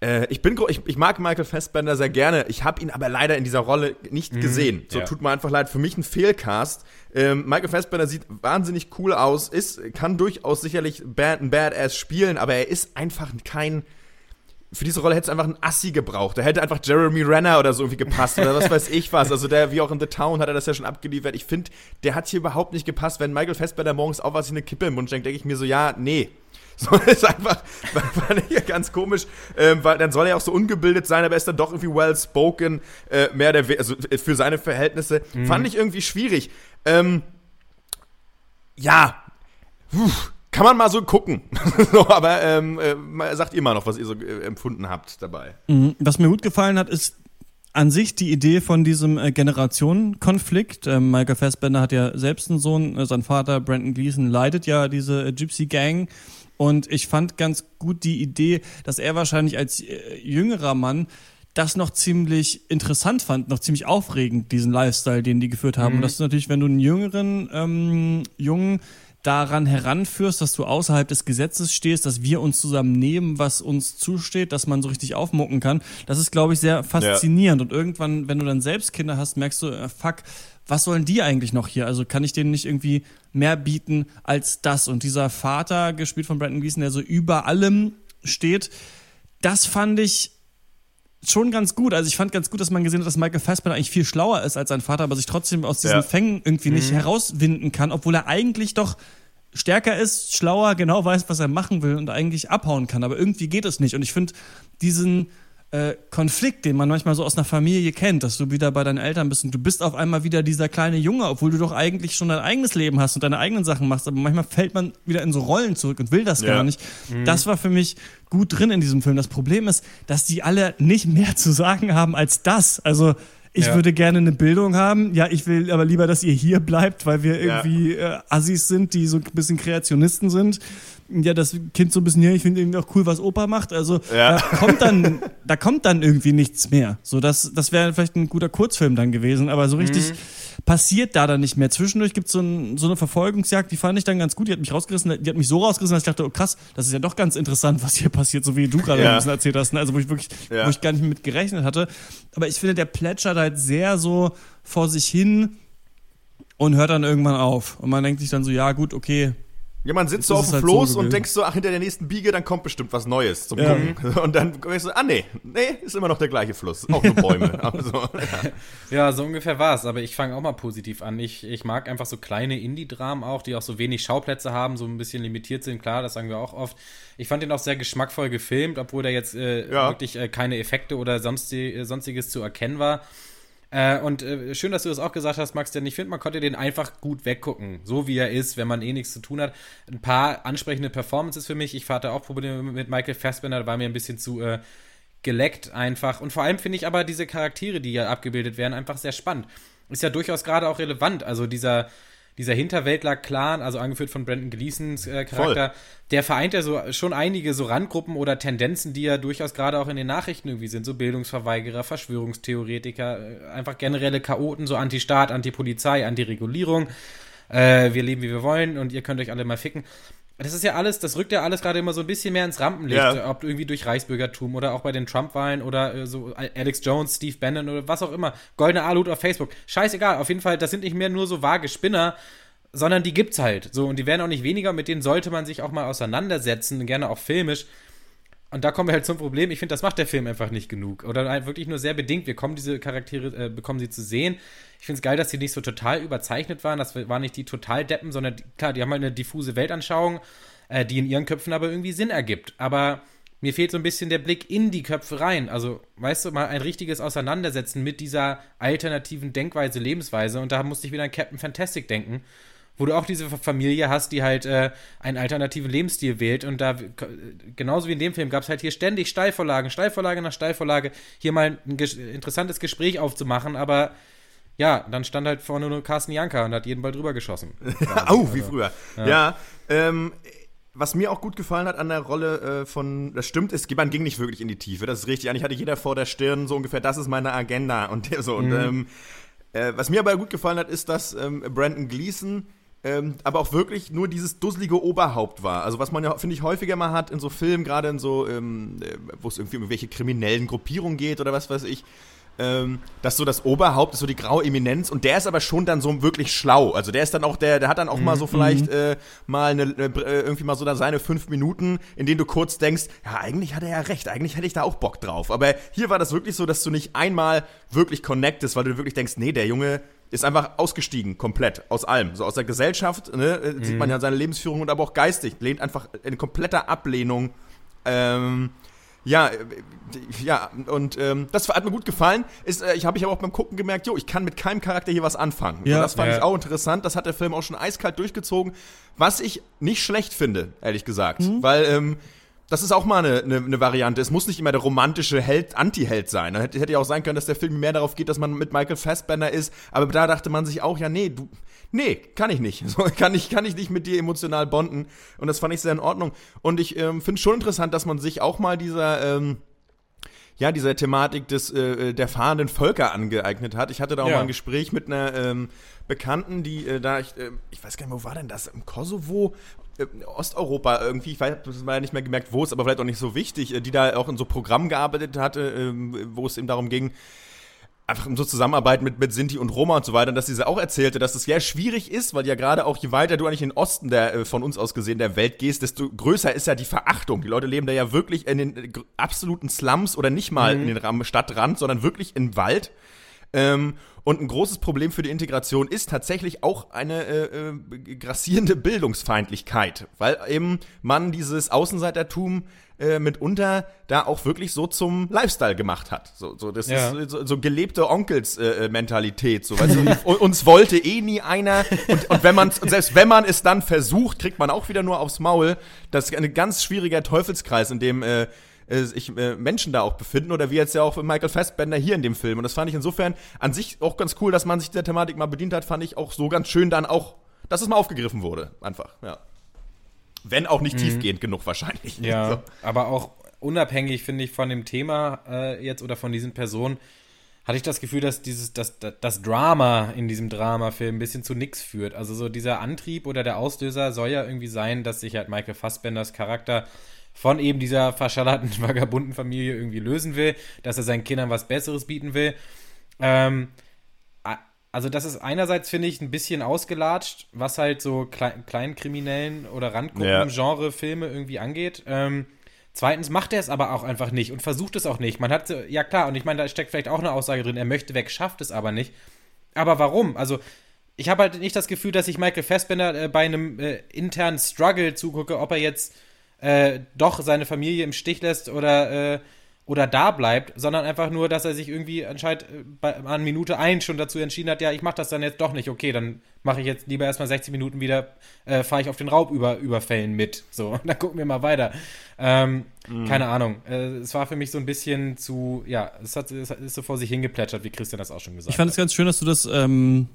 äh, ich, bin, ich, ich mag Michael Fassbender sehr gerne. Ich habe ihn aber leider in dieser Rolle nicht mhm, gesehen. So ja. tut mir einfach leid. Für mich ein Fehlcast. Ähm, Michael Fassbender sieht wahnsinnig cool aus, ist, kann durchaus sicherlich bad, ein Badass spielen, aber er ist einfach kein. Für diese Rolle hätte es einfach einen Assi gebraucht. Da hätte einfach Jeremy Renner oder so irgendwie gepasst oder was weiß ich was. Also der, wie auch in The Town, hat er das ja schon abgeliefert. Ich finde, der hat hier überhaupt nicht gepasst. Wenn Michael Fassbender morgens auf was in eine Kippe im Mund schenkt, denke ich mir so, ja, nee. So ist einfach, fand ich ja ganz komisch, ähm, weil dann soll er auch so ungebildet sein, aber er ist dann doch irgendwie well spoken, äh, mehr der, also äh, für seine Verhältnisse. Mhm. Fand ich irgendwie schwierig. Ähm, ja, Puh, kann man mal so gucken. so, aber ähm, äh, sagt ihr mal noch, was ihr so äh, empfunden habt dabei. Mhm. Was mir gut gefallen hat, ist an sich die Idee von diesem äh, Generationenkonflikt. Ähm, Michael Fassbender hat ja selbst einen Sohn, äh, sein Vater Brandon Gleason leidet ja diese äh, Gypsy Gang und ich fand ganz gut die Idee, dass er wahrscheinlich als äh, jüngerer Mann das noch ziemlich interessant fand, noch ziemlich aufregend, diesen Lifestyle, den die geführt haben. Mhm. Und das ist natürlich, wenn du einen jüngeren ähm, Jungen daran heranführst, dass du außerhalb des Gesetzes stehst, dass wir uns zusammen nehmen, was uns zusteht, dass man so richtig aufmucken kann. Das ist, glaube ich, sehr faszinierend. Ja. Und irgendwann, wenn du dann selbst Kinder hast, merkst du, äh, fuck, was sollen die eigentlich noch hier? Also kann ich denen nicht irgendwie mehr bieten als das? Und dieser Vater, gespielt von Brandon Gleason, der so über allem steht, das fand ich schon ganz gut. Also ich fand ganz gut, dass man gesehen hat, dass Michael Fassbender eigentlich viel schlauer ist als sein Vater, aber sich trotzdem aus diesen ja. Fängen irgendwie nicht mhm. herauswinden kann, obwohl er eigentlich doch stärker ist, schlauer, genau weiß, was er machen will und eigentlich abhauen kann. Aber irgendwie geht es nicht. Und ich finde diesen äh, Konflikt, den man manchmal so aus einer Familie kennt, dass du wieder bei deinen Eltern bist und du bist auf einmal wieder dieser kleine Junge, obwohl du doch eigentlich schon dein eigenes Leben hast und deine eigenen Sachen machst, aber manchmal fällt man wieder in so Rollen zurück und will das ja. gar nicht. Mhm. Das war für mich gut drin in diesem Film. Das Problem ist, dass die alle nicht mehr zu sagen haben als das. Also ich ja. würde gerne eine Bildung haben. Ja, ich will aber lieber, dass ihr hier bleibt, weil wir irgendwie ja. äh, Assis sind, die so ein bisschen Kreationisten sind. Ja, das Kind so ein bisschen, ja, ich finde irgendwie auch cool, was Opa macht. Also ja. da kommt dann, da kommt dann irgendwie nichts mehr. So, das, das wäre vielleicht ein guter Kurzfilm dann gewesen, aber so richtig. Mhm passiert da dann nicht mehr. Zwischendurch gibt so es so eine Verfolgungsjagd, die fand ich dann ganz gut. Die hat mich rausgerissen, die hat mich so rausgerissen, dass ich dachte, oh krass, das ist ja doch ganz interessant, was hier passiert, so wie du gerade ja. ein bisschen erzählt hast. Ne? Also wo ich wirklich, ja. wo ich gar nicht mit gerechnet hatte. Aber ich finde, der plätschert halt sehr so vor sich hin und hört dann irgendwann auf. Und man denkt sich dann so, ja gut, okay, ja, man sitzt so auf dem halt Floß so und denkst so, ach, hinter der nächsten Biege, dann kommt bestimmt was Neues zum ja. Gucken. Und dann denkst du, ah, nee, nee, ist immer noch der gleiche Fluss. Auch nur Bäume. also, ja. ja. so ungefähr war es. Aber ich fange auch mal positiv an. Ich, ich mag einfach so kleine Indie-Dramen auch, die auch so wenig Schauplätze haben, so ein bisschen limitiert sind. Klar, das sagen wir auch oft. Ich fand den auch sehr geschmackvoll gefilmt, obwohl da jetzt äh, ja. wirklich äh, keine Effekte oder sonstig, äh, sonstiges zu erkennen war. Äh, und äh, schön, dass du das auch gesagt hast, Max, denn ich finde, man konnte den einfach gut weggucken, so wie er ist, wenn man eh nichts zu tun hat. Ein paar ansprechende Performances für mich. Ich hatte auch Probleme mit Michael Fassbender, da war mir ein bisschen zu äh, geleckt einfach. Und vor allem finde ich aber diese Charaktere, die ja abgebildet werden, einfach sehr spannend. Ist ja durchaus gerade auch relevant. Also dieser dieser Hinterwäldler-Clan, also angeführt von Brandon Gleasons äh, Charakter, Voll. der vereint ja so schon einige so Randgruppen oder Tendenzen, die ja durchaus gerade auch in den Nachrichten irgendwie sind, so Bildungsverweigerer, Verschwörungstheoretiker, äh, einfach generelle Chaoten, so Anti-Staat, Anti-Polizei, Anti-Regulierung. Äh, wir leben, wie wir wollen und ihr könnt euch alle mal ficken. Das ist ja alles, das rückt ja alles gerade immer so ein bisschen mehr ins Rampenlicht, ja. ob irgendwie durch Reichsbürgertum oder auch bei den Trump-Wahlen oder äh, so Alex Jones, Steve Bannon oder was auch immer. Goldene Alut auf Facebook. Scheißegal, auf jeden Fall, das sind nicht mehr nur so vage Spinner, sondern die gibt's halt. So, und die werden auch nicht weniger, mit denen sollte man sich auch mal auseinandersetzen, gerne auch filmisch. Und da kommen wir halt zum Problem. Ich finde, das macht der Film einfach nicht genug. Oder halt wirklich nur sehr bedingt. Wir kommen diese Charaktere, äh, bekommen sie zu sehen. Ich finde es geil, dass sie nicht so total überzeichnet waren. Das waren nicht die total Deppen, sondern die, klar, die haben halt eine diffuse Weltanschauung, äh, die in ihren Köpfen aber irgendwie Sinn ergibt. Aber mir fehlt so ein bisschen der Blick in die Köpfe rein. Also, weißt du, mal ein richtiges Auseinandersetzen mit dieser alternativen Denkweise, Lebensweise. Und da musste ich wieder an Captain Fantastic denken wo du auch diese Familie hast, die halt äh, einen alternativen Lebensstil wählt. Und da, genauso wie in dem Film, gab es halt hier ständig Steilvorlagen, Steilvorlage nach Steilvorlage, hier mal ein ges interessantes Gespräch aufzumachen, aber ja, dann stand halt vorne nur Carsten Janka und hat jeden Ball drüber geschossen. Au, oh, wie früher. Ja, ja ähm, was mir auch gut gefallen hat an der Rolle äh, von, das stimmt, es man ging nicht wirklich in die Tiefe, das ist richtig. Eigentlich hatte jeder vor der Stirn so ungefähr, das ist meine Agenda und so. Mhm. Und ähm, äh, was mir aber gut gefallen hat, ist, dass ähm, Brandon Gleason ähm, aber auch wirklich nur dieses dusselige Oberhaupt war. Also was man ja, finde ich, häufiger mal hat in so Filmen, gerade in so, ähm, äh, wo es irgendwie um irgendwelche kriminellen Gruppierungen geht oder was weiß ich, ähm, dass so das Oberhaupt ist so die graue Eminenz und der ist aber schon dann so wirklich schlau. Also der ist dann auch der, der hat dann auch mhm. mal so mhm. vielleicht äh, mal eine, äh, irgendwie mal so da seine fünf Minuten, in denen du kurz denkst, ja eigentlich hat er ja recht, eigentlich hätte ich da auch Bock drauf. Aber hier war das wirklich so, dass du nicht einmal wirklich connectest, weil du wirklich denkst, nee, der Junge ist einfach ausgestiegen, komplett, aus allem. So aus der Gesellschaft, ne, mhm. sieht man ja seine Lebensführung und aber auch geistig, lehnt einfach in kompletter Ablehnung ähm, ja, äh, ja, und ähm, das hat mir gut gefallen. Ist, äh, ich habe ich aber auch beim Gucken gemerkt, jo, ich kann mit keinem Charakter hier was anfangen. Ja. Und das fand ja. ich auch interessant. Das hat der Film auch schon eiskalt durchgezogen. Was ich nicht schlecht finde, ehrlich gesagt. Mhm. Weil, ähm, das ist auch mal eine, eine, eine, Variante. Es muss nicht immer der romantische Held, Anti-Held sein. Hätte, hätte ja auch sein können, dass der Film mehr darauf geht, dass man mit Michael Fassbender ist. Aber da dachte man sich auch, ja, nee, du, nee, kann ich nicht. So, kann, ich, kann ich nicht mit dir emotional bonden. Und das fand ich sehr in Ordnung. Und ich ähm, finde schon interessant, dass man sich auch mal dieser, ähm, ja, dieser Thematik des, äh, der fahrenden Völker angeeignet hat. Ich hatte da auch ja. mal ein Gespräch mit einer ähm, Bekannten, die äh, da, ich, äh, ich weiß gar nicht, wo war denn das? Im Kosovo? Äh, Osteuropa irgendwie, ich weiß, das war ja nicht mehr gemerkt, wo es, aber vielleicht auch nicht so wichtig, äh, die da auch in so Programmen gearbeitet hatte, ähm, wo es eben darum ging, einfach in so Zusammenarbeit mit, mit Sinti und Roma und so weiter, dass sie auch erzählte, dass es sehr schwierig ist, weil ja gerade auch je weiter du eigentlich in den Osten der, äh, von uns aus gesehen der Welt gehst, desto größer ist ja die Verachtung. Die Leute leben da ja wirklich in den absoluten Slums oder nicht mal mhm. in den Stadtrand, sondern wirklich im Wald. Ähm, und ein großes Problem für die Integration ist tatsächlich auch eine äh, äh, grassierende Bildungsfeindlichkeit, weil eben man dieses Außenseitertum äh, mitunter da auch wirklich so zum Lifestyle gemacht hat. So, so das ja. ist so, so gelebte Onkels-Mentalität. Äh, so, weißt du, uns wollte eh nie einer. Und, und wenn man selbst wenn man es dann versucht, kriegt man auch wieder nur aufs Maul. Das ist ein ganz schwieriger Teufelskreis, in dem äh, äh, sich äh, Menschen da auch befinden oder wie jetzt ja auch Michael Fassbender hier in dem Film. Und das fand ich insofern an sich auch ganz cool, dass man sich dieser Thematik mal bedient hat, fand ich auch so ganz schön dann auch, dass es mal aufgegriffen wurde. Einfach, ja. Wenn auch nicht mhm. tiefgehend genug wahrscheinlich. Ja, so. aber auch unabhängig, finde ich, von dem Thema äh, jetzt oder von diesen Personen, hatte ich das Gefühl, dass dieses, das, das Drama in diesem Dramafilm ein bisschen zu nix führt. Also so dieser Antrieb oder der Auslöser soll ja irgendwie sein, dass sich halt Michael Fassbenders Charakter von eben dieser verschallerten, vagabunden Familie irgendwie lösen will, dass er seinen Kindern was Besseres bieten will. Ähm, also das ist einerseits, finde ich, ein bisschen ausgelatscht, was halt so Kle Kleinkriminellen oder Randgruppen-Genre-Filme ja. irgendwie angeht. Ähm, zweitens macht er es aber auch einfach nicht und versucht es auch nicht. Man hat, ja klar, und ich meine, da steckt vielleicht auch eine Aussage drin, er möchte weg, schafft es aber nicht. Aber warum? Also ich habe halt nicht das Gefühl, dass ich Michael Fassbender äh, bei einem äh, internen Struggle zugucke, ob er jetzt äh, doch seine Familie im Stich lässt oder, äh, oder da bleibt, sondern einfach nur, dass er sich irgendwie anscheinend äh, bei, an Minute 1 schon dazu entschieden hat, ja, ich mache das dann jetzt doch nicht, okay, dann mache ich jetzt lieber erstmal 60 Minuten wieder, äh, fahre ich auf den Raubüberfällen mit. So, dann gucken wir mal weiter. Ähm, mhm. Keine Ahnung. Äh, es war für mich so ein bisschen zu, ja, es, hat, es ist so vor sich hingeplätschert, wie Christian das auch schon gesagt hat. Ich fand es ganz schön, dass du das ähm,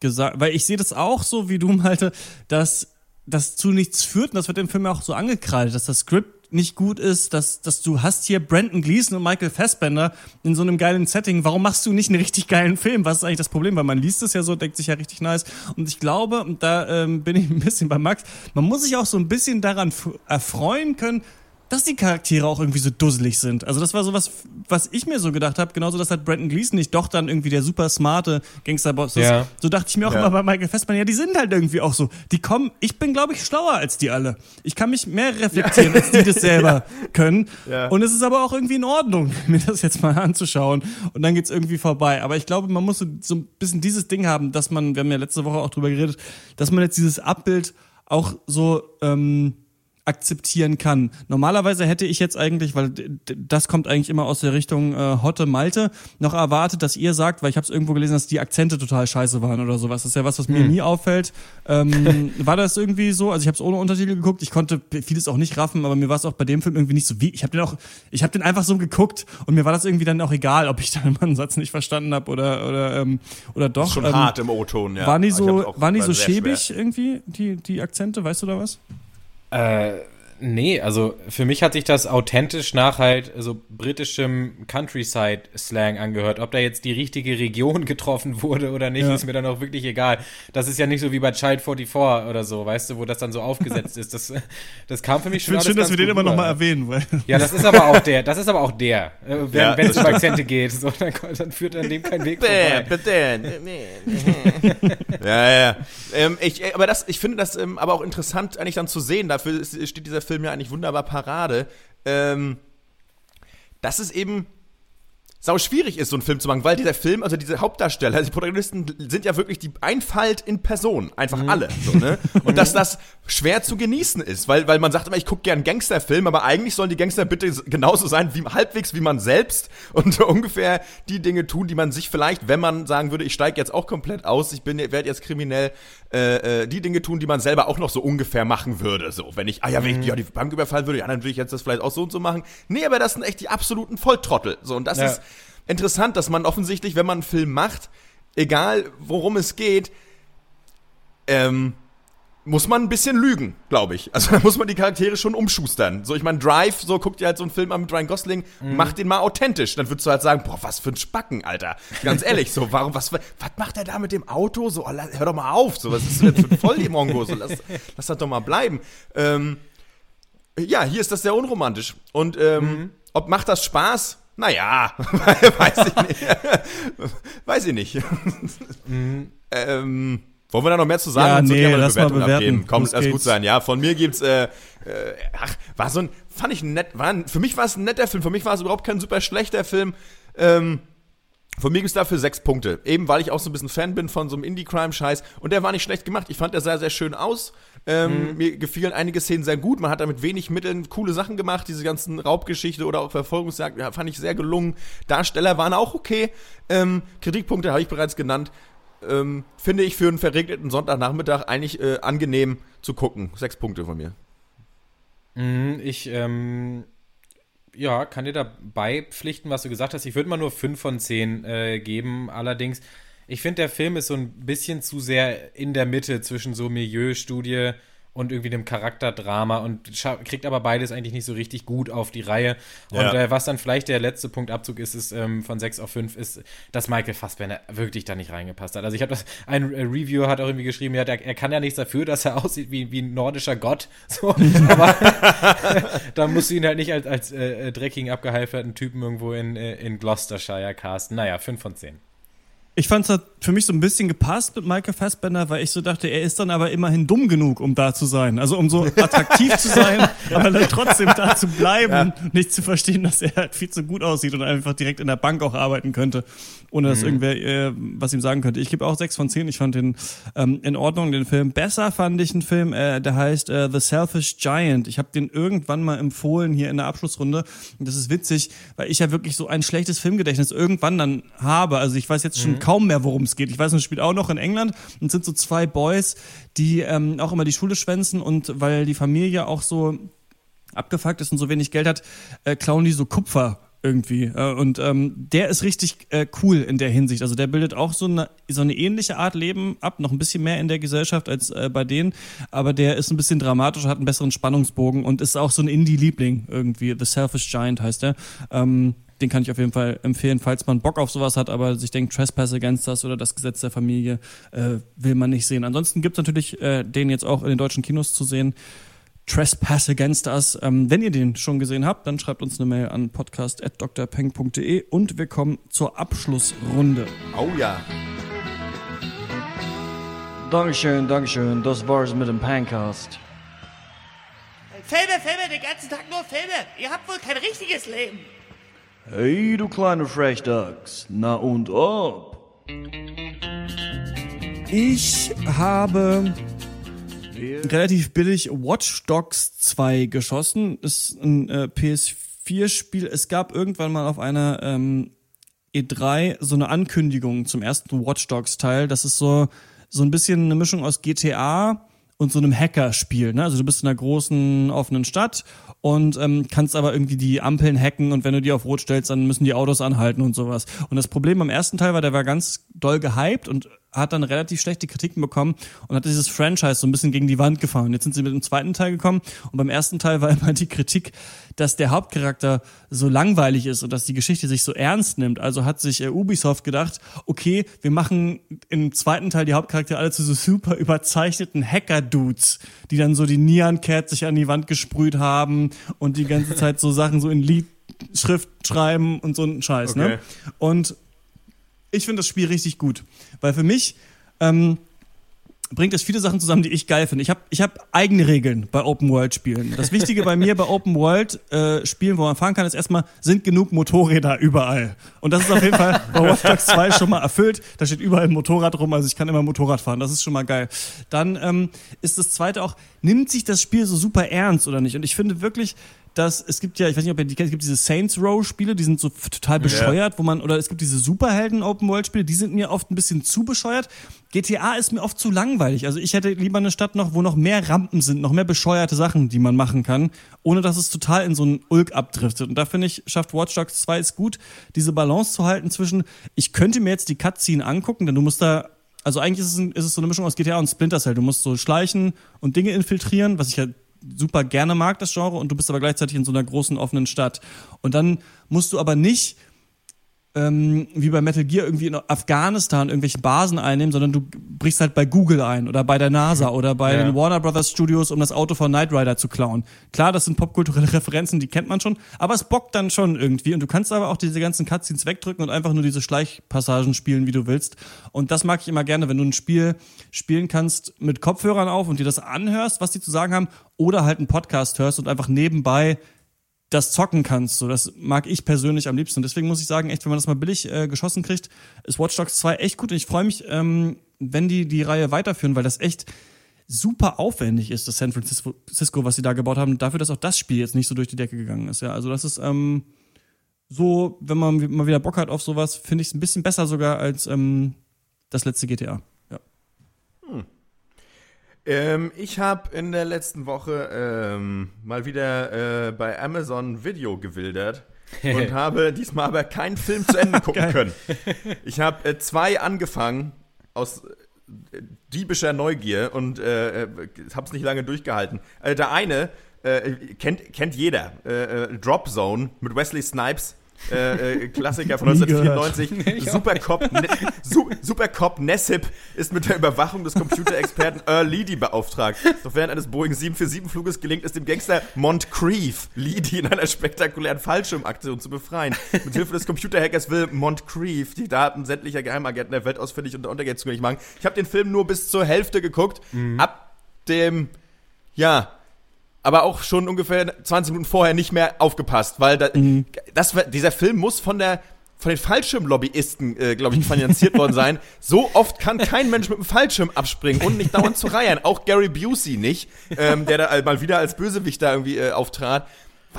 gesagt, weil ich sehe das auch so, wie du, Malte, dass das zu nichts führt, und das wird im Film auch so angekreidet, dass das Skript nicht gut ist, dass, dass du hast hier Brandon Gleason und Michael Fassbender in so einem geilen Setting. Warum machst du nicht einen richtig geilen Film? Was ist eigentlich das Problem? Weil man liest es ja so, denkt sich ja richtig nice. Und ich glaube, und da ähm, bin ich ein bisschen bei Max, man muss sich auch so ein bisschen daran erfreuen können, dass die Charaktere auch irgendwie so dusselig sind. Also das war so was, was ich mir so gedacht habe. Genauso, dass halt Brandon Gleason nicht doch dann irgendwie der super smarte Gangsterboss ist. Ja. So dachte ich mir auch ja. immer bei Michael Festmann, ja, die sind halt irgendwie auch so. Die kommen, ich bin, glaube ich, schlauer als die alle. Ich kann mich mehr reflektieren, ja. als die das selber können. Und es ist aber auch irgendwie in Ordnung, mir das jetzt mal anzuschauen. Und dann geht's irgendwie vorbei. Aber ich glaube, man muss so, so ein bisschen dieses Ding haben, dass man, wir haben ja letzte Woche auch drüber geredet, dass man jetzt dieses Abbild auch so, ähm, akzeptieren kann. Normalerweise hätte ich jetzt eigentlich, weil das kommt eigentlich immer aus der Richtung äh, Hotte Malte, noch erwartet, dass ihr sagt, weil ich habe es irgendwo gelesen, dass die Akzente total scheiße waren oder sowas. Das ist ja was, was mir hm. nie auffällt. Ähm, war das irgendwie so? Also ich habe es ohne Untertitel geguckt. Ich konnte vieles auch nicht raffen, aber mir war es auch bei dem Film irgendwie nicht so wie. Ich habe den auch, ich habe den einfach so geguckt und mir war das irgendwie dann auch egal, ob ich dann immer einen Satz nicht verstanden habe oder oder ähm, oder doch. Das ist schon ähm, hart im O-Ton, ja. Waren die so, waren die so schäbig schwer. irgendwie die die Akzente? Weißt du da was? Äh, nee, also für mich hat sich das authentisch nach halt so britischem Countryside-Slang angehört. Ob da jetzt die richtige Region getroffen wurde oder nicht, ja. ist mir dann auch wirklich egal. Das ist ja nicht so wie bei Child 44 oder so, weißt du, wo das dann so aufgesetzt ist. Das, das kam für mich schon Ich finde schön, dass wir den immer noch mal erwähnen. Weil ja, das ist aber auch der, das ist aber auch der. Äh, wenn ja, es um Akzente geht, so, dann, dann, führt an dem kein Weg vorbei. ja, ja. Ähm, ich, aber das, ich finde das ähm, aber auch interessant eigentlich dann zu sehen. Dafür steht dieser Film ja eigentlich wunderbar Parade. Ähm, dass es eben sau schwierig ist, so einen Film zu machen, weil dieser Film, also diese Hauptdarsteller, also die Protagonisten sind ja wirklich die Einfalt in Person, einfach mhm. alle. So, ne? Und dass das schwer zu genießen ist, weil, weil man sagt immer, ich gucke gern Gangsterfilm, aber eigentlich sollen die Gangster bitte genauso sein, wie halbwegs wie man selbst und ungefähr die Dinge tun, die man sich vielleicht, wenn man sagen würde, ich steige jetzt auch komplett aus, ich bin, werde jetzt kriminell, äh, äh, die Dinge tun, die man selber auch noch so ungefähr machen würde. So, wenn ich, ah ja, wenn ich mhm. ja, die Bank überfallen würde, ja, dann würde ich jetzt das vielleicht auch so und so machen. Nee, aber das sind echt die absoluten Volltrottel. So, und das ja. ist interessant, dass man offensichtlich, wenn man einen Film macht, egal worum es geht, ähm, muss man ein bisschen lügen, glaube ich. Also da muss man die Charaktere schon umschustern. So, ich meine, Drive, so guckt ihr halt so einen Film an mit Ryan Gosling, mhm. macht den mal authentisch. Dann würdest du halt sagen, boah, was für ein Spacken, Alter. Ganz ehrlich, so, warum, was, was macht er da mit dem Auto? So, hör doch mal auf, so, was ist denn für ein Volldemongo? So, lass, lass das doch mal bleiben. Ähm, ja, hier ist das sehr unromantisch. Und ähm, mhm. ob macht das Spaß? Naja, weiß ich nicht. weiß ich nicht. Mhm. ähm, wollen wir da noch mehr zu sagen? Ja, nee, so lass Bewertung mal bewerten. Abgeben. Komm, lass gut sein. Ja, von mir gibt's, äh, äh, ach, war so ein, fand ich nett, war ein, für mich war es ein netter Film, für mich war es überhaupt kein super schlechter Film. Ähm, von mir gibt es dafür sechs Punkte. Eben weil ich auch so ein bisschen Fan bin von so einem Indie-Crime-Scheiß. Und der war nicht schlecht gemacht. Ich fand der sah sehr schön aus. Ähm, mhm. Mir gefielen einige Szenen sehr gut. Man hat da mit wenig Mitteln coole Sachen gemacht. Diese ganzen Raubgeschichte oder auch Verfolgungsjagd ja, fand ich sehr gelungen. Darsteller waren auch okay. Ähm, Kritikpunkte habe ich bereits genannt. Ähm, finde ich für einen verregneten Sonntagnachmittag eigentlich äh, angenehm zu gucken. Sechs Punkte von mir. Mhm, ich, ähm ja, kann dir dabei pflichten, was du gesagt hast. Ich würde mal nur 5 von 10 äh, geben. Allerdings, ich finde, der Film ist so ein bisschen zu sehr in der Mitte zwischen so Milieustudie und irgendwie dem Charakterdrama und kriegt aber beides eigentlich nicht so richtig gut auf die Reihe. Und ja. äh, was dann vielleicht der letzte Punktabzug ist, ist ähm, von 6 auf 5, ist, dass Michael Fassbender wirklich da nicht reingepasst hat. Also ich habe das, ein äh, Reviewer hat auch irgendwie geschrieben, ja, der, er kann ja nichts dafür, dass er aussieht wie, wie ein nordischer Gott. So, aber da musst du ihn halt nicht als, als äh, dreckigen, abgehalferten Typen irgendwo in, äh, in Gloucestershire casten. Naja, 5 von 10. Ich fand es für mich so ein bisschen gepasst mit Michael Fassbender, weil ich so dachte, er ist dann aber immerhin dumm genug, um da zu sein. Also um so attraktiv zu sein, aber dann trotzdem da zu bleiben, ja. nicht zu verstehen, dass er halt viel zu gut aussieht und einfach direkt in der Bank auch arbeiten könnte, ohne dass mhm. irgendwer äh, was ihm sagen könnte. Ich gebe auch sechs von zehn. Ich fand den ähm, in Ordnung, den Film. Besser fand ich einen Film, äh, der heißt äh, The Selfish Giant. Ich habe den irgendwann mal empfohlen hier in der Abschlussrunde. Und das ist witzig, weil ich ja wirklich so ein schlechtes Filmgedächtnis irgendwann dann habe. Also ich weiß jetzt schon mhm kaum mehr, worum es geht. Ich weiß, es spielt auch noch in England und sind so zwei Boys, die ähm, auch immer die Schule schwänzen und weil die Familie auch so abgefuckt ist und so wenig Geld hat, äh, klauen die so Kupfer irgendwie. Äh, und ähm, der ist richtig äh, cool in der Hinsicht. Also der bildet auch so eine, so eine ähnliche Art Leben ab, noch ein bisschen mehr in der Gesellschaft als äh, bei denen, aber der ist ein bisschen dramatischer, hat einen besseren Spannungsbogen und ist auch so ein Indie-Liebling irgendwie. The Selfish Giant heißt der. Ähm, den kann ich auf jeden Fall empfehlen, falls man Bock auf sowas hat, aber sich denkt, Trespass Against Us oder das Gesetz der Familie äh, will man nicht sehen. Ansonsten gibt es natürlich äh, den jetzt auch in den deutschen Kinos zu sehen. Trespass Against Us. Ähm, wenn ihr den schon gesehen habt, dann schreibt uns eine Mail an podcast.drpeng.de und wir kommen zur Abschlussrunde. Oh ja. Dankeschön, Dankeschön. Das war's mit dem Pancast. Filme, Filme, den ganzen Tag nur Filme. Ihr habt wohl kein richtiges Leben. Hey, du kleine Frechdachs. Na und ob? Ich habe relativ billig Watch Dogs 2 geschossen. Ist ein äh, PS4-Spiel. Es gab irgendwann mal auf einer ähm, E3 so eine Ankündigung zum ersten Watch Dogs-Teil. Das ist so, so ein bisschen eine Mischung aus GTA und so einem Hacker-Spiel. Ne? Also du bist in einer großen offenen Stadt und ähm, kannst aber irgendwie die Ampeln hacken und wenn du die auf Rot stellst, dann müssen die Autos anhalten und sowas. Und das Problem beim ersten Teil war, der war ganz doll gehypt und hat dann relativ schlechte Kritiken bekommen und hat dieses Franchise so ein bisschen gegen die Wand gefahren. Jetzt sind sie mit dem zweiten Teil gekommen und beim ersten Teil war immer die Kritik, dass der Hauptcharakter so langweilig ist und dass die Geschichte sich so ernst nimmt. Also hat sich äh, Ubisoft gedacht, okay, wir machen im zweiten Teil die Hauptcharaktere alle zu so super überzeichneten Hacker-Dudes, die dann so die Neon-Cat sich an die Wand gesprüht haben und die ganze Zeit so Sachen so in Liedschrift schreiben und so einen Scheiß, ne? okay. ne? Und ich finde das Spiel richtig gut, weil für mich ähm, bringt es viele Sachen zusammen, die ich geil finde. Ich habe ich hab eigene Regeln bei Open World Spielen. Das Wichtige bei mir bei Open World äh, Spielen, wo man fahren kann, ist erstmal sind genug Motorräder überall. Und das ist auf jeden Fall bei Watch Dogs 2 schon mal erfüllt. Da steht überall ein Motorrad rum, also ich kann immer Motorrad fahren. Das ist schon mal geil. Dann ähm, ist das zweite auch nimmt sich das Spiel so super ernst oder nicht? Und ich finde wirklich dass es gibt ja, ich weiß nicht, ob ihr die kennt, es gibt diese Saints Row Spiele, die sind so total bescheuert, ja. wo man, oder es gibt diese Superhelden Open World Spiele, die sind mir oft ein bisschen zu bescheuert. GTA ist mir oft zu langweilig. Also ich hätte lieber eine Stadt noch, wo noch mehr Rampen sind, noch mehr bescheuerte Sachen, die man machen kann, ohne dass es total in so einen Ulk abdriftet. Und da finde ich, schafft Watch Dogs 2 es gut, diese Balance zu halten zwischen, ich könnte mir jetzt die Cutscene angucken, denn du musst da also eigentlich ist es, ein, ist es so eine Mischung aus GTA und Splinter Cell. Du musst so schleichen und Dinge infiltrieren, was ich ja super gerne mag, das Genre, und du bist aber gleichzeitig in so einer großen offenen Stadt. Und dann musst du aber nicht ähm, wie bei Metal Gear irgendwie in Afghanistan irgendwelche Basen einnehmen, sondern du brichst halt bei Google ein oder bei der NASA oder bei ja. den Warner Brothers Studios, um das Auto von Knight Rider zu klauen. Klar, das sind popkulturelle Referenzen, die kennt man schon, aber es bockt dann schon irgendwie und du kannst aber auch diese ganzen Cutscenes wegdrücken und einfach nur diese Schleichpassagen spielen, wie du willst. Und das mag ich immer gerne, wenn du ein Spiel spielen kannst mit Kopfhörern auf und dir das anhörst, was die zu sagen haben, oder halt einen Podcast hörst und einfach nebenbei das zocken kannst. So, das mag ich persönlich am liebsten. Und deswegen muss ich sagen, echt, wenn man das mal billig äh, geschossen kriegt, ist Watch Dogs 2 echt gut. Und ich freue mich, ähm, wenn die die Reihe weiterführen, weil das echt super aufwendig ist, das San Francisco, was sie da gebaut haben, dafür, dass auch das Spiel jetzt nicht so durch die Decke gegangen ist. Ja, also das ist ähm, so, wenn man mal wieder Bock hat auf sowas, finde ich es ein bisschen besser sogar als ähm, das letzte GTA. Hm. Ähm, ich habe in der letzten Woche ähm, mal wieder äh, bei Amazon Video gewildert und habe diesmal aber keinen Film zu Ende gucken können. Ich habe äh, zwei angefangen aus äh, diebischer Neugier und äh, äh habe es nicht lange durchgehalten. Äh, der eine kennt, kennt jeder, Drop Zone mit Wesley Snipes äh, äh, Klassiker von 1994. Supercop, ne, Su Supercop Nessip ist mit der Überwachung des Computerexperten Earl Leedy beauftragt. Doch während eines Boeing 747-Fluges gelingt es dem Gangster Moncrief, Leedy in einer spektakulären Fallschirmaktion zu befreien. Mit Hilfe des Computerhackers will Moncrief die Daten sämtlicher Geheimagenten der Welt ausfindig und der Untergänge zugänglich machen. Ich habe den Film nur bis zur Hälfte geguckt. Mhm. Ab dem, ja, aber auch schon ungefähr 20 Minuten vorher nicht mehr aufgepasst, weil da, mhm. das, dieser Film muss von der von den Fallschirmlobbyisten, äh, glaube ich, finanziert worden sein. So oft kann kein Mensch mit dem Fallschirm abspringen und nicht dauernd zu reihen. Auch Gary Busey nicht, ähm, der da mal wieder als Bösewicht da irgendwie äh, auftrat.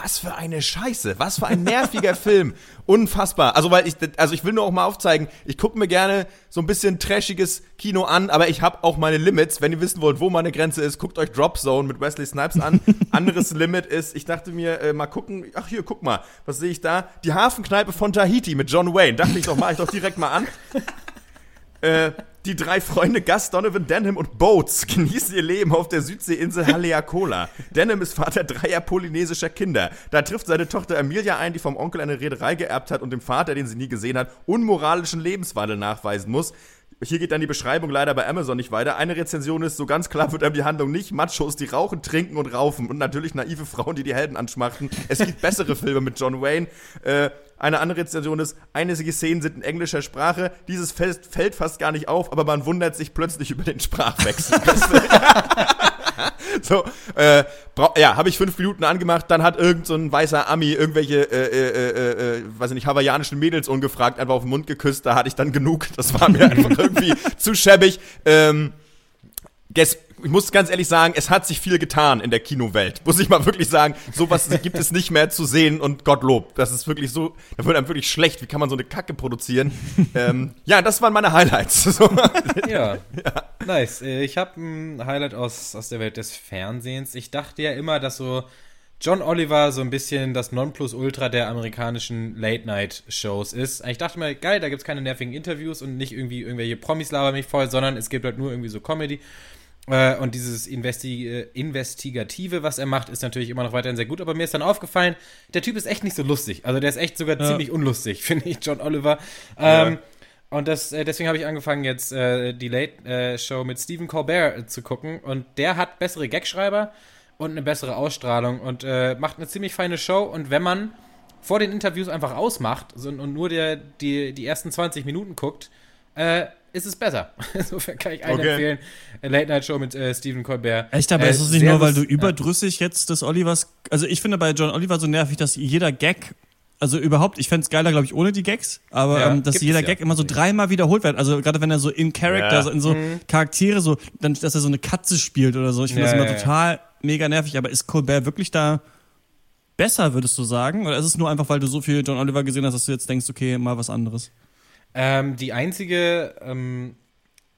Was für eine Scheiße, was für ein nerviger Film. Unfassbar. Also weil ich also ich will nur auch mal aufzeigen, ich gucke mir gerne so ein bisschen trashiges Kino an, aber ich habe auch meine Limits. Wenn ihr wissen wollt, wo meine Grenze ist, guckt euch Drop Zone mit Wesley Snipes an. Anderes Limit ist, ich dachte mir äh, mal gucken, ach hier, guck mal, was sehe ich da? Die Hafenkneipe von Tahiti mit John Wayne. Dachte ich doch, mach ich doch direkt mal an. Äh, die drei Freunde Gus, Donovan, Denham und Boats genießen ihr Leben auf der Südseeinsel Haleakala. Denham ist Vater dreier polynesischer Kinder. Da trifft seine Tochter Amelia ein, die vom Onkel eine Reederei geerbt hat und dem Vater, den sie nie gesehen hat, unmoralischen Lebenswandel nachweisen muss. Hier geht dann die Beschreibung leider bei Amazon nicht weiter. Eine Rezension ist, so ganz klar wird einem die Handlung nicht. Machos, die rauchen, trinken und raufen. Und natürlich naive Frauen, die die Helden anschmachten. Es gibt bessere Filme mit John Wayne. Äh, eine andere Rezension ist, einige Szenen sind in englischer Sprache. Dieses fällt, fällt fast gar nicht auf, aber man wundert sich plötzlich über den Sprachwechsel. so, äh, ja, habe ich fünf Minuten angemacht, dann hat irgend so ein weißer Ami irgendwelche, äh, äh, äh, äh, weiß ich nicht, hawaiianischen Mädels ungefragt einfach auf den Mund geküsst, da hatte ich dann genug. Das war mir einfach irgendwie zu schäbig. Ähm, ich muss ganz ehrlich sagen, es hat sich viel getan in der Kinowelt. Muss ich mal wirklich sagen, sowas gibt es nicht mehr zu sehen und Gottlob. Das ist wirklich so, da wird einem wirklich schlecht. Wie kann man so eine Kacke produzieren? ähm, ja, das waren meine Highlights. ja. ja. nice. Äh, ich habe ein Highlight aus, aus der Welt des Fernsehens. Ich dachte ja immer, dass so John Oliver so ein bisschen das Nonplusultra der amerikanischen Late-Night-Shows ist. Ich dachte mir, geil, da gibt es keine nervigen Interviews und nicht irgendwie irgendwelche Promis labern mich voll, sondern es gibt halt nur irgendwie so Comedy. Äh, und dieses Investi äh, Investigative, was er macht, ist natürlich immer noch weiterhin sehr gut. Aber mir ist dann aufgefallen, der Typ ist echt nicht so lustig. Also der ist echt sogar ja. ziemlich unlustig, finde ich, John Oliver. Ähm, ja. Und das, äh, deswegen habe ich angefangen, jetzt äh, die Late äh, Show mit Stephen Colbert äh, zu gucken. Und der hat bessere Gagschreiber und eine bessere Ausstrahlung und macht eine ziemlich feine Show. Und wenn man vor den Interviews einfach ausmacht und nur der, die, die ersten 20 Minuten guckt, äh, ist es besser. Insofern kann ich allen okay. empfehlen. Late Night Show mit äh, Stephen Colbert. Echt, aber äh, ist es nicht nur, weil du überdrüssig jetzt des Olivers. Also ich finde bei John Oliver so nervig, dass jeder Gag also überhaupt, ich fände es geiler, glaube ich, ohne die Gags, aber ja, ähm, dass jeder Gag ja. immer so dreimal wiederholt wird. Also gerade wenn er so in Character, ja. so in so mhm. Charaktere, so, dann, dass er so eine Katze spielt oder so. Ich finde das immer total mega nervig. Aber ist Colbert wirklich da besser, würdest du sagen? Oder ist es nur einfach, weil du so viel John Oliver gesehen hast, dass du jetzt denkst, okay, mal was anderes? Ähm, die einzige, ähm,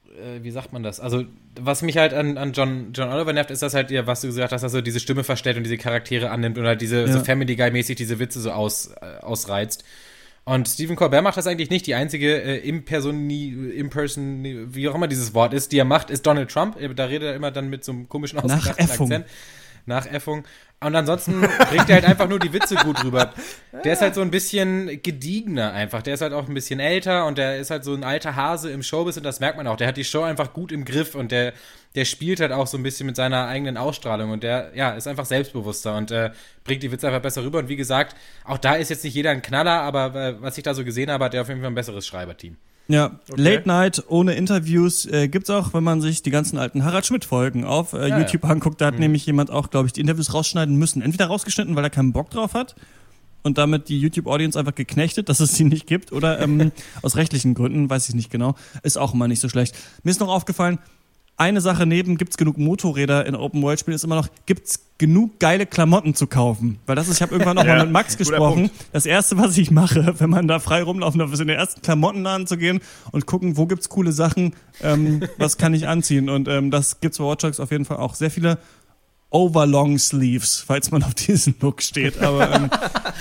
äh, wie sagt man das? Also, was mich halt an, an John, John Oliver nervt, ist das halt, ja, was du gesagt hast, dass er so diese Stimme verstellt und diese Charaktere annimmt und halt diese ja. so Family Guy-mäßig diese Witze so aus, äh, ausreizt. Und Stephen Colbert macht das eigentlich nicht. Die einzige äh, Impersoni, Imperson, wie auch immer dieses Wort ist, die er macht, ist Donald Trump. Da redet er immer dann mit so einem komischen ausgedachten Akzent. Nachäffung. Und ansonsten bringt er halt einfach nur die Witze gut rüber. Der ist halt so ein bisschen gediegener einfach. Der ist halt auch ein bisschen älter und der ist halt so ein alter Hase im Showbiz und das merkt man auch. Der hat die Show einfach gut im Griff und der, der spielt halt auch so ein bisschen mit seiner eigenen Ausstrahlung und der, ja, ist einfach selbstbewusster und äh, bringt die Witze einfach besser rüber. Und wie gesagt, auch da ist jetzt nicht jeder ein Knaller, aber äh, was ich da so gesehen habe, hat der auf jeden Fall ein besseres Schreiberteam. Ja, okay. Late Night ohne Interviews äh, gibt's auch, wenn man sich die ganzen alten Harald Schmidt Folgen auf äh, ja, YouTube ja. anguckt. Da hat mhm. nämlich jemand auch, glaube ich, die Interviews rausschneiden müssen. Entweder rausgeschnitten, weil er keinen Bock drauf hat und damit die YouTube-Audience einfach geknechtet, dass es sie nicht gibt, oder ähm, aus rechtlichen Gründen, weiß ich nicht genau. Ist auch immer nicht so schlecht. Mir ist noch aufgefallen, eine Sache neben, gibt es genug Motorräder in Open-World-Spielen, ist immer noch, gibt es genug geile Klamotten zu kaufen? Weil das ist, ich habe irgendwann noch ja, mit Max gesprochen. Das erste, was ich mache, wenn man da frei rumlaufen darf, ist in den ersten Klamottenladen zu gehen und gucken, wo gibt's coole Sachen, ähm, was kann ich anziehen? Und ähm, das gibt's bei Watch Dogs auf jeden Fall auch. Sehr viele Overlong Sleeves, falls man auf diesen Look steht. Aber ähm,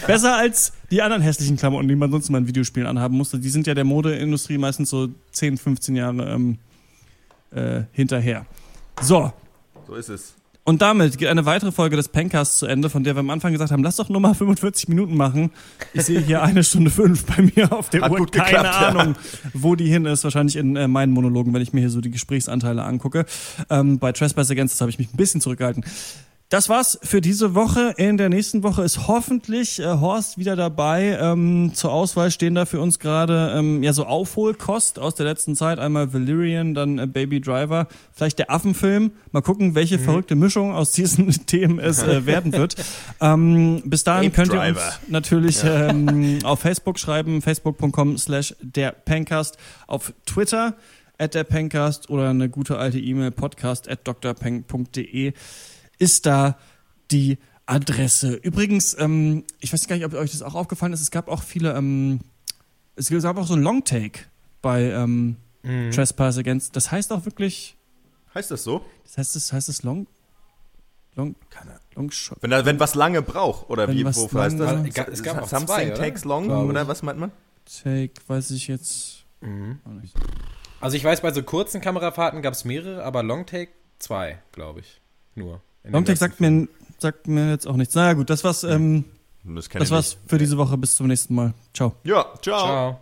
besser als die anderen hässlichen Klamotten, die man sonst mal in Videospielen anhaben musste. Die sind ja der Modeindustrie meistens so 10, 15 Jahre ähm, äh, hinterher. So. So ist es. Und damit geht eine weitere Folge des Pencasts zu Ende, von der wir am Anfang gesagt haben, lass doch nur mal 45 Minuten machen. Ich sehe hier eine Stunde fünf bei mir auf der Hat Uhr. Keine geklappt, Ahnung, ja. wo die hin ist. Wahrscheinlich in äh, meinen Monologen, wenn ich mir hier so die Gesprächsanteile angucke. Ähm, bei Trespass Against habe ich mich ein bisschen zurückgehalten. Das war's für diese Woche. In der nächsten Woche ist hoffentlich äh, Horst wieder dabei. Ähm, zur Auswahl stehen da für uns gerade ähm, ja so Aufholkost aus der letzten Zeit. Einmal Valyrian, dann äh, Baby Driver, vielleicht der Affenfilm. Mal gucken, welche mhm. verrückte Mischung aus diesen Themen es äh, werden wird. ähm, bis dahin Ape könnt ihr uns natürlich ja. ähm, auf Facebook schreiben, facebook.com slash der Pencast, auf Twitter at der Pencast oder eine gute alte E-Mail podcast at drpeng.de ist da die Adresse. Übrigens, ähm, ich weiß gar nicht, ob euch das auch aufgefallen ist, es gab auch viele, ähm, es gab auch so ein Longtake bei ähm, mhm. Trespass Against. Das heißt auch wirklich. Heißt das so? Das heißt es heißt es Long. Long, long shot. Wenn, wenn was lange braucht, oder wenn wie, wofür heißt das? Es gab auch Something zwei, takes long, oder was meint man? Take, weiß ich jetzt mhm. Also ich weiß, bei so kurzen Kamerafahrten gab es mehrere, aber Longtake zwei, glaube ich. Nur. Longtake sagt mir, sagt mir jetzt auch nichts. Na naja, gut, das war's, ähm, das, das war's für diese Woche. Bis zum nächsten Mal. Ciao. Ja, ciao. Ciao.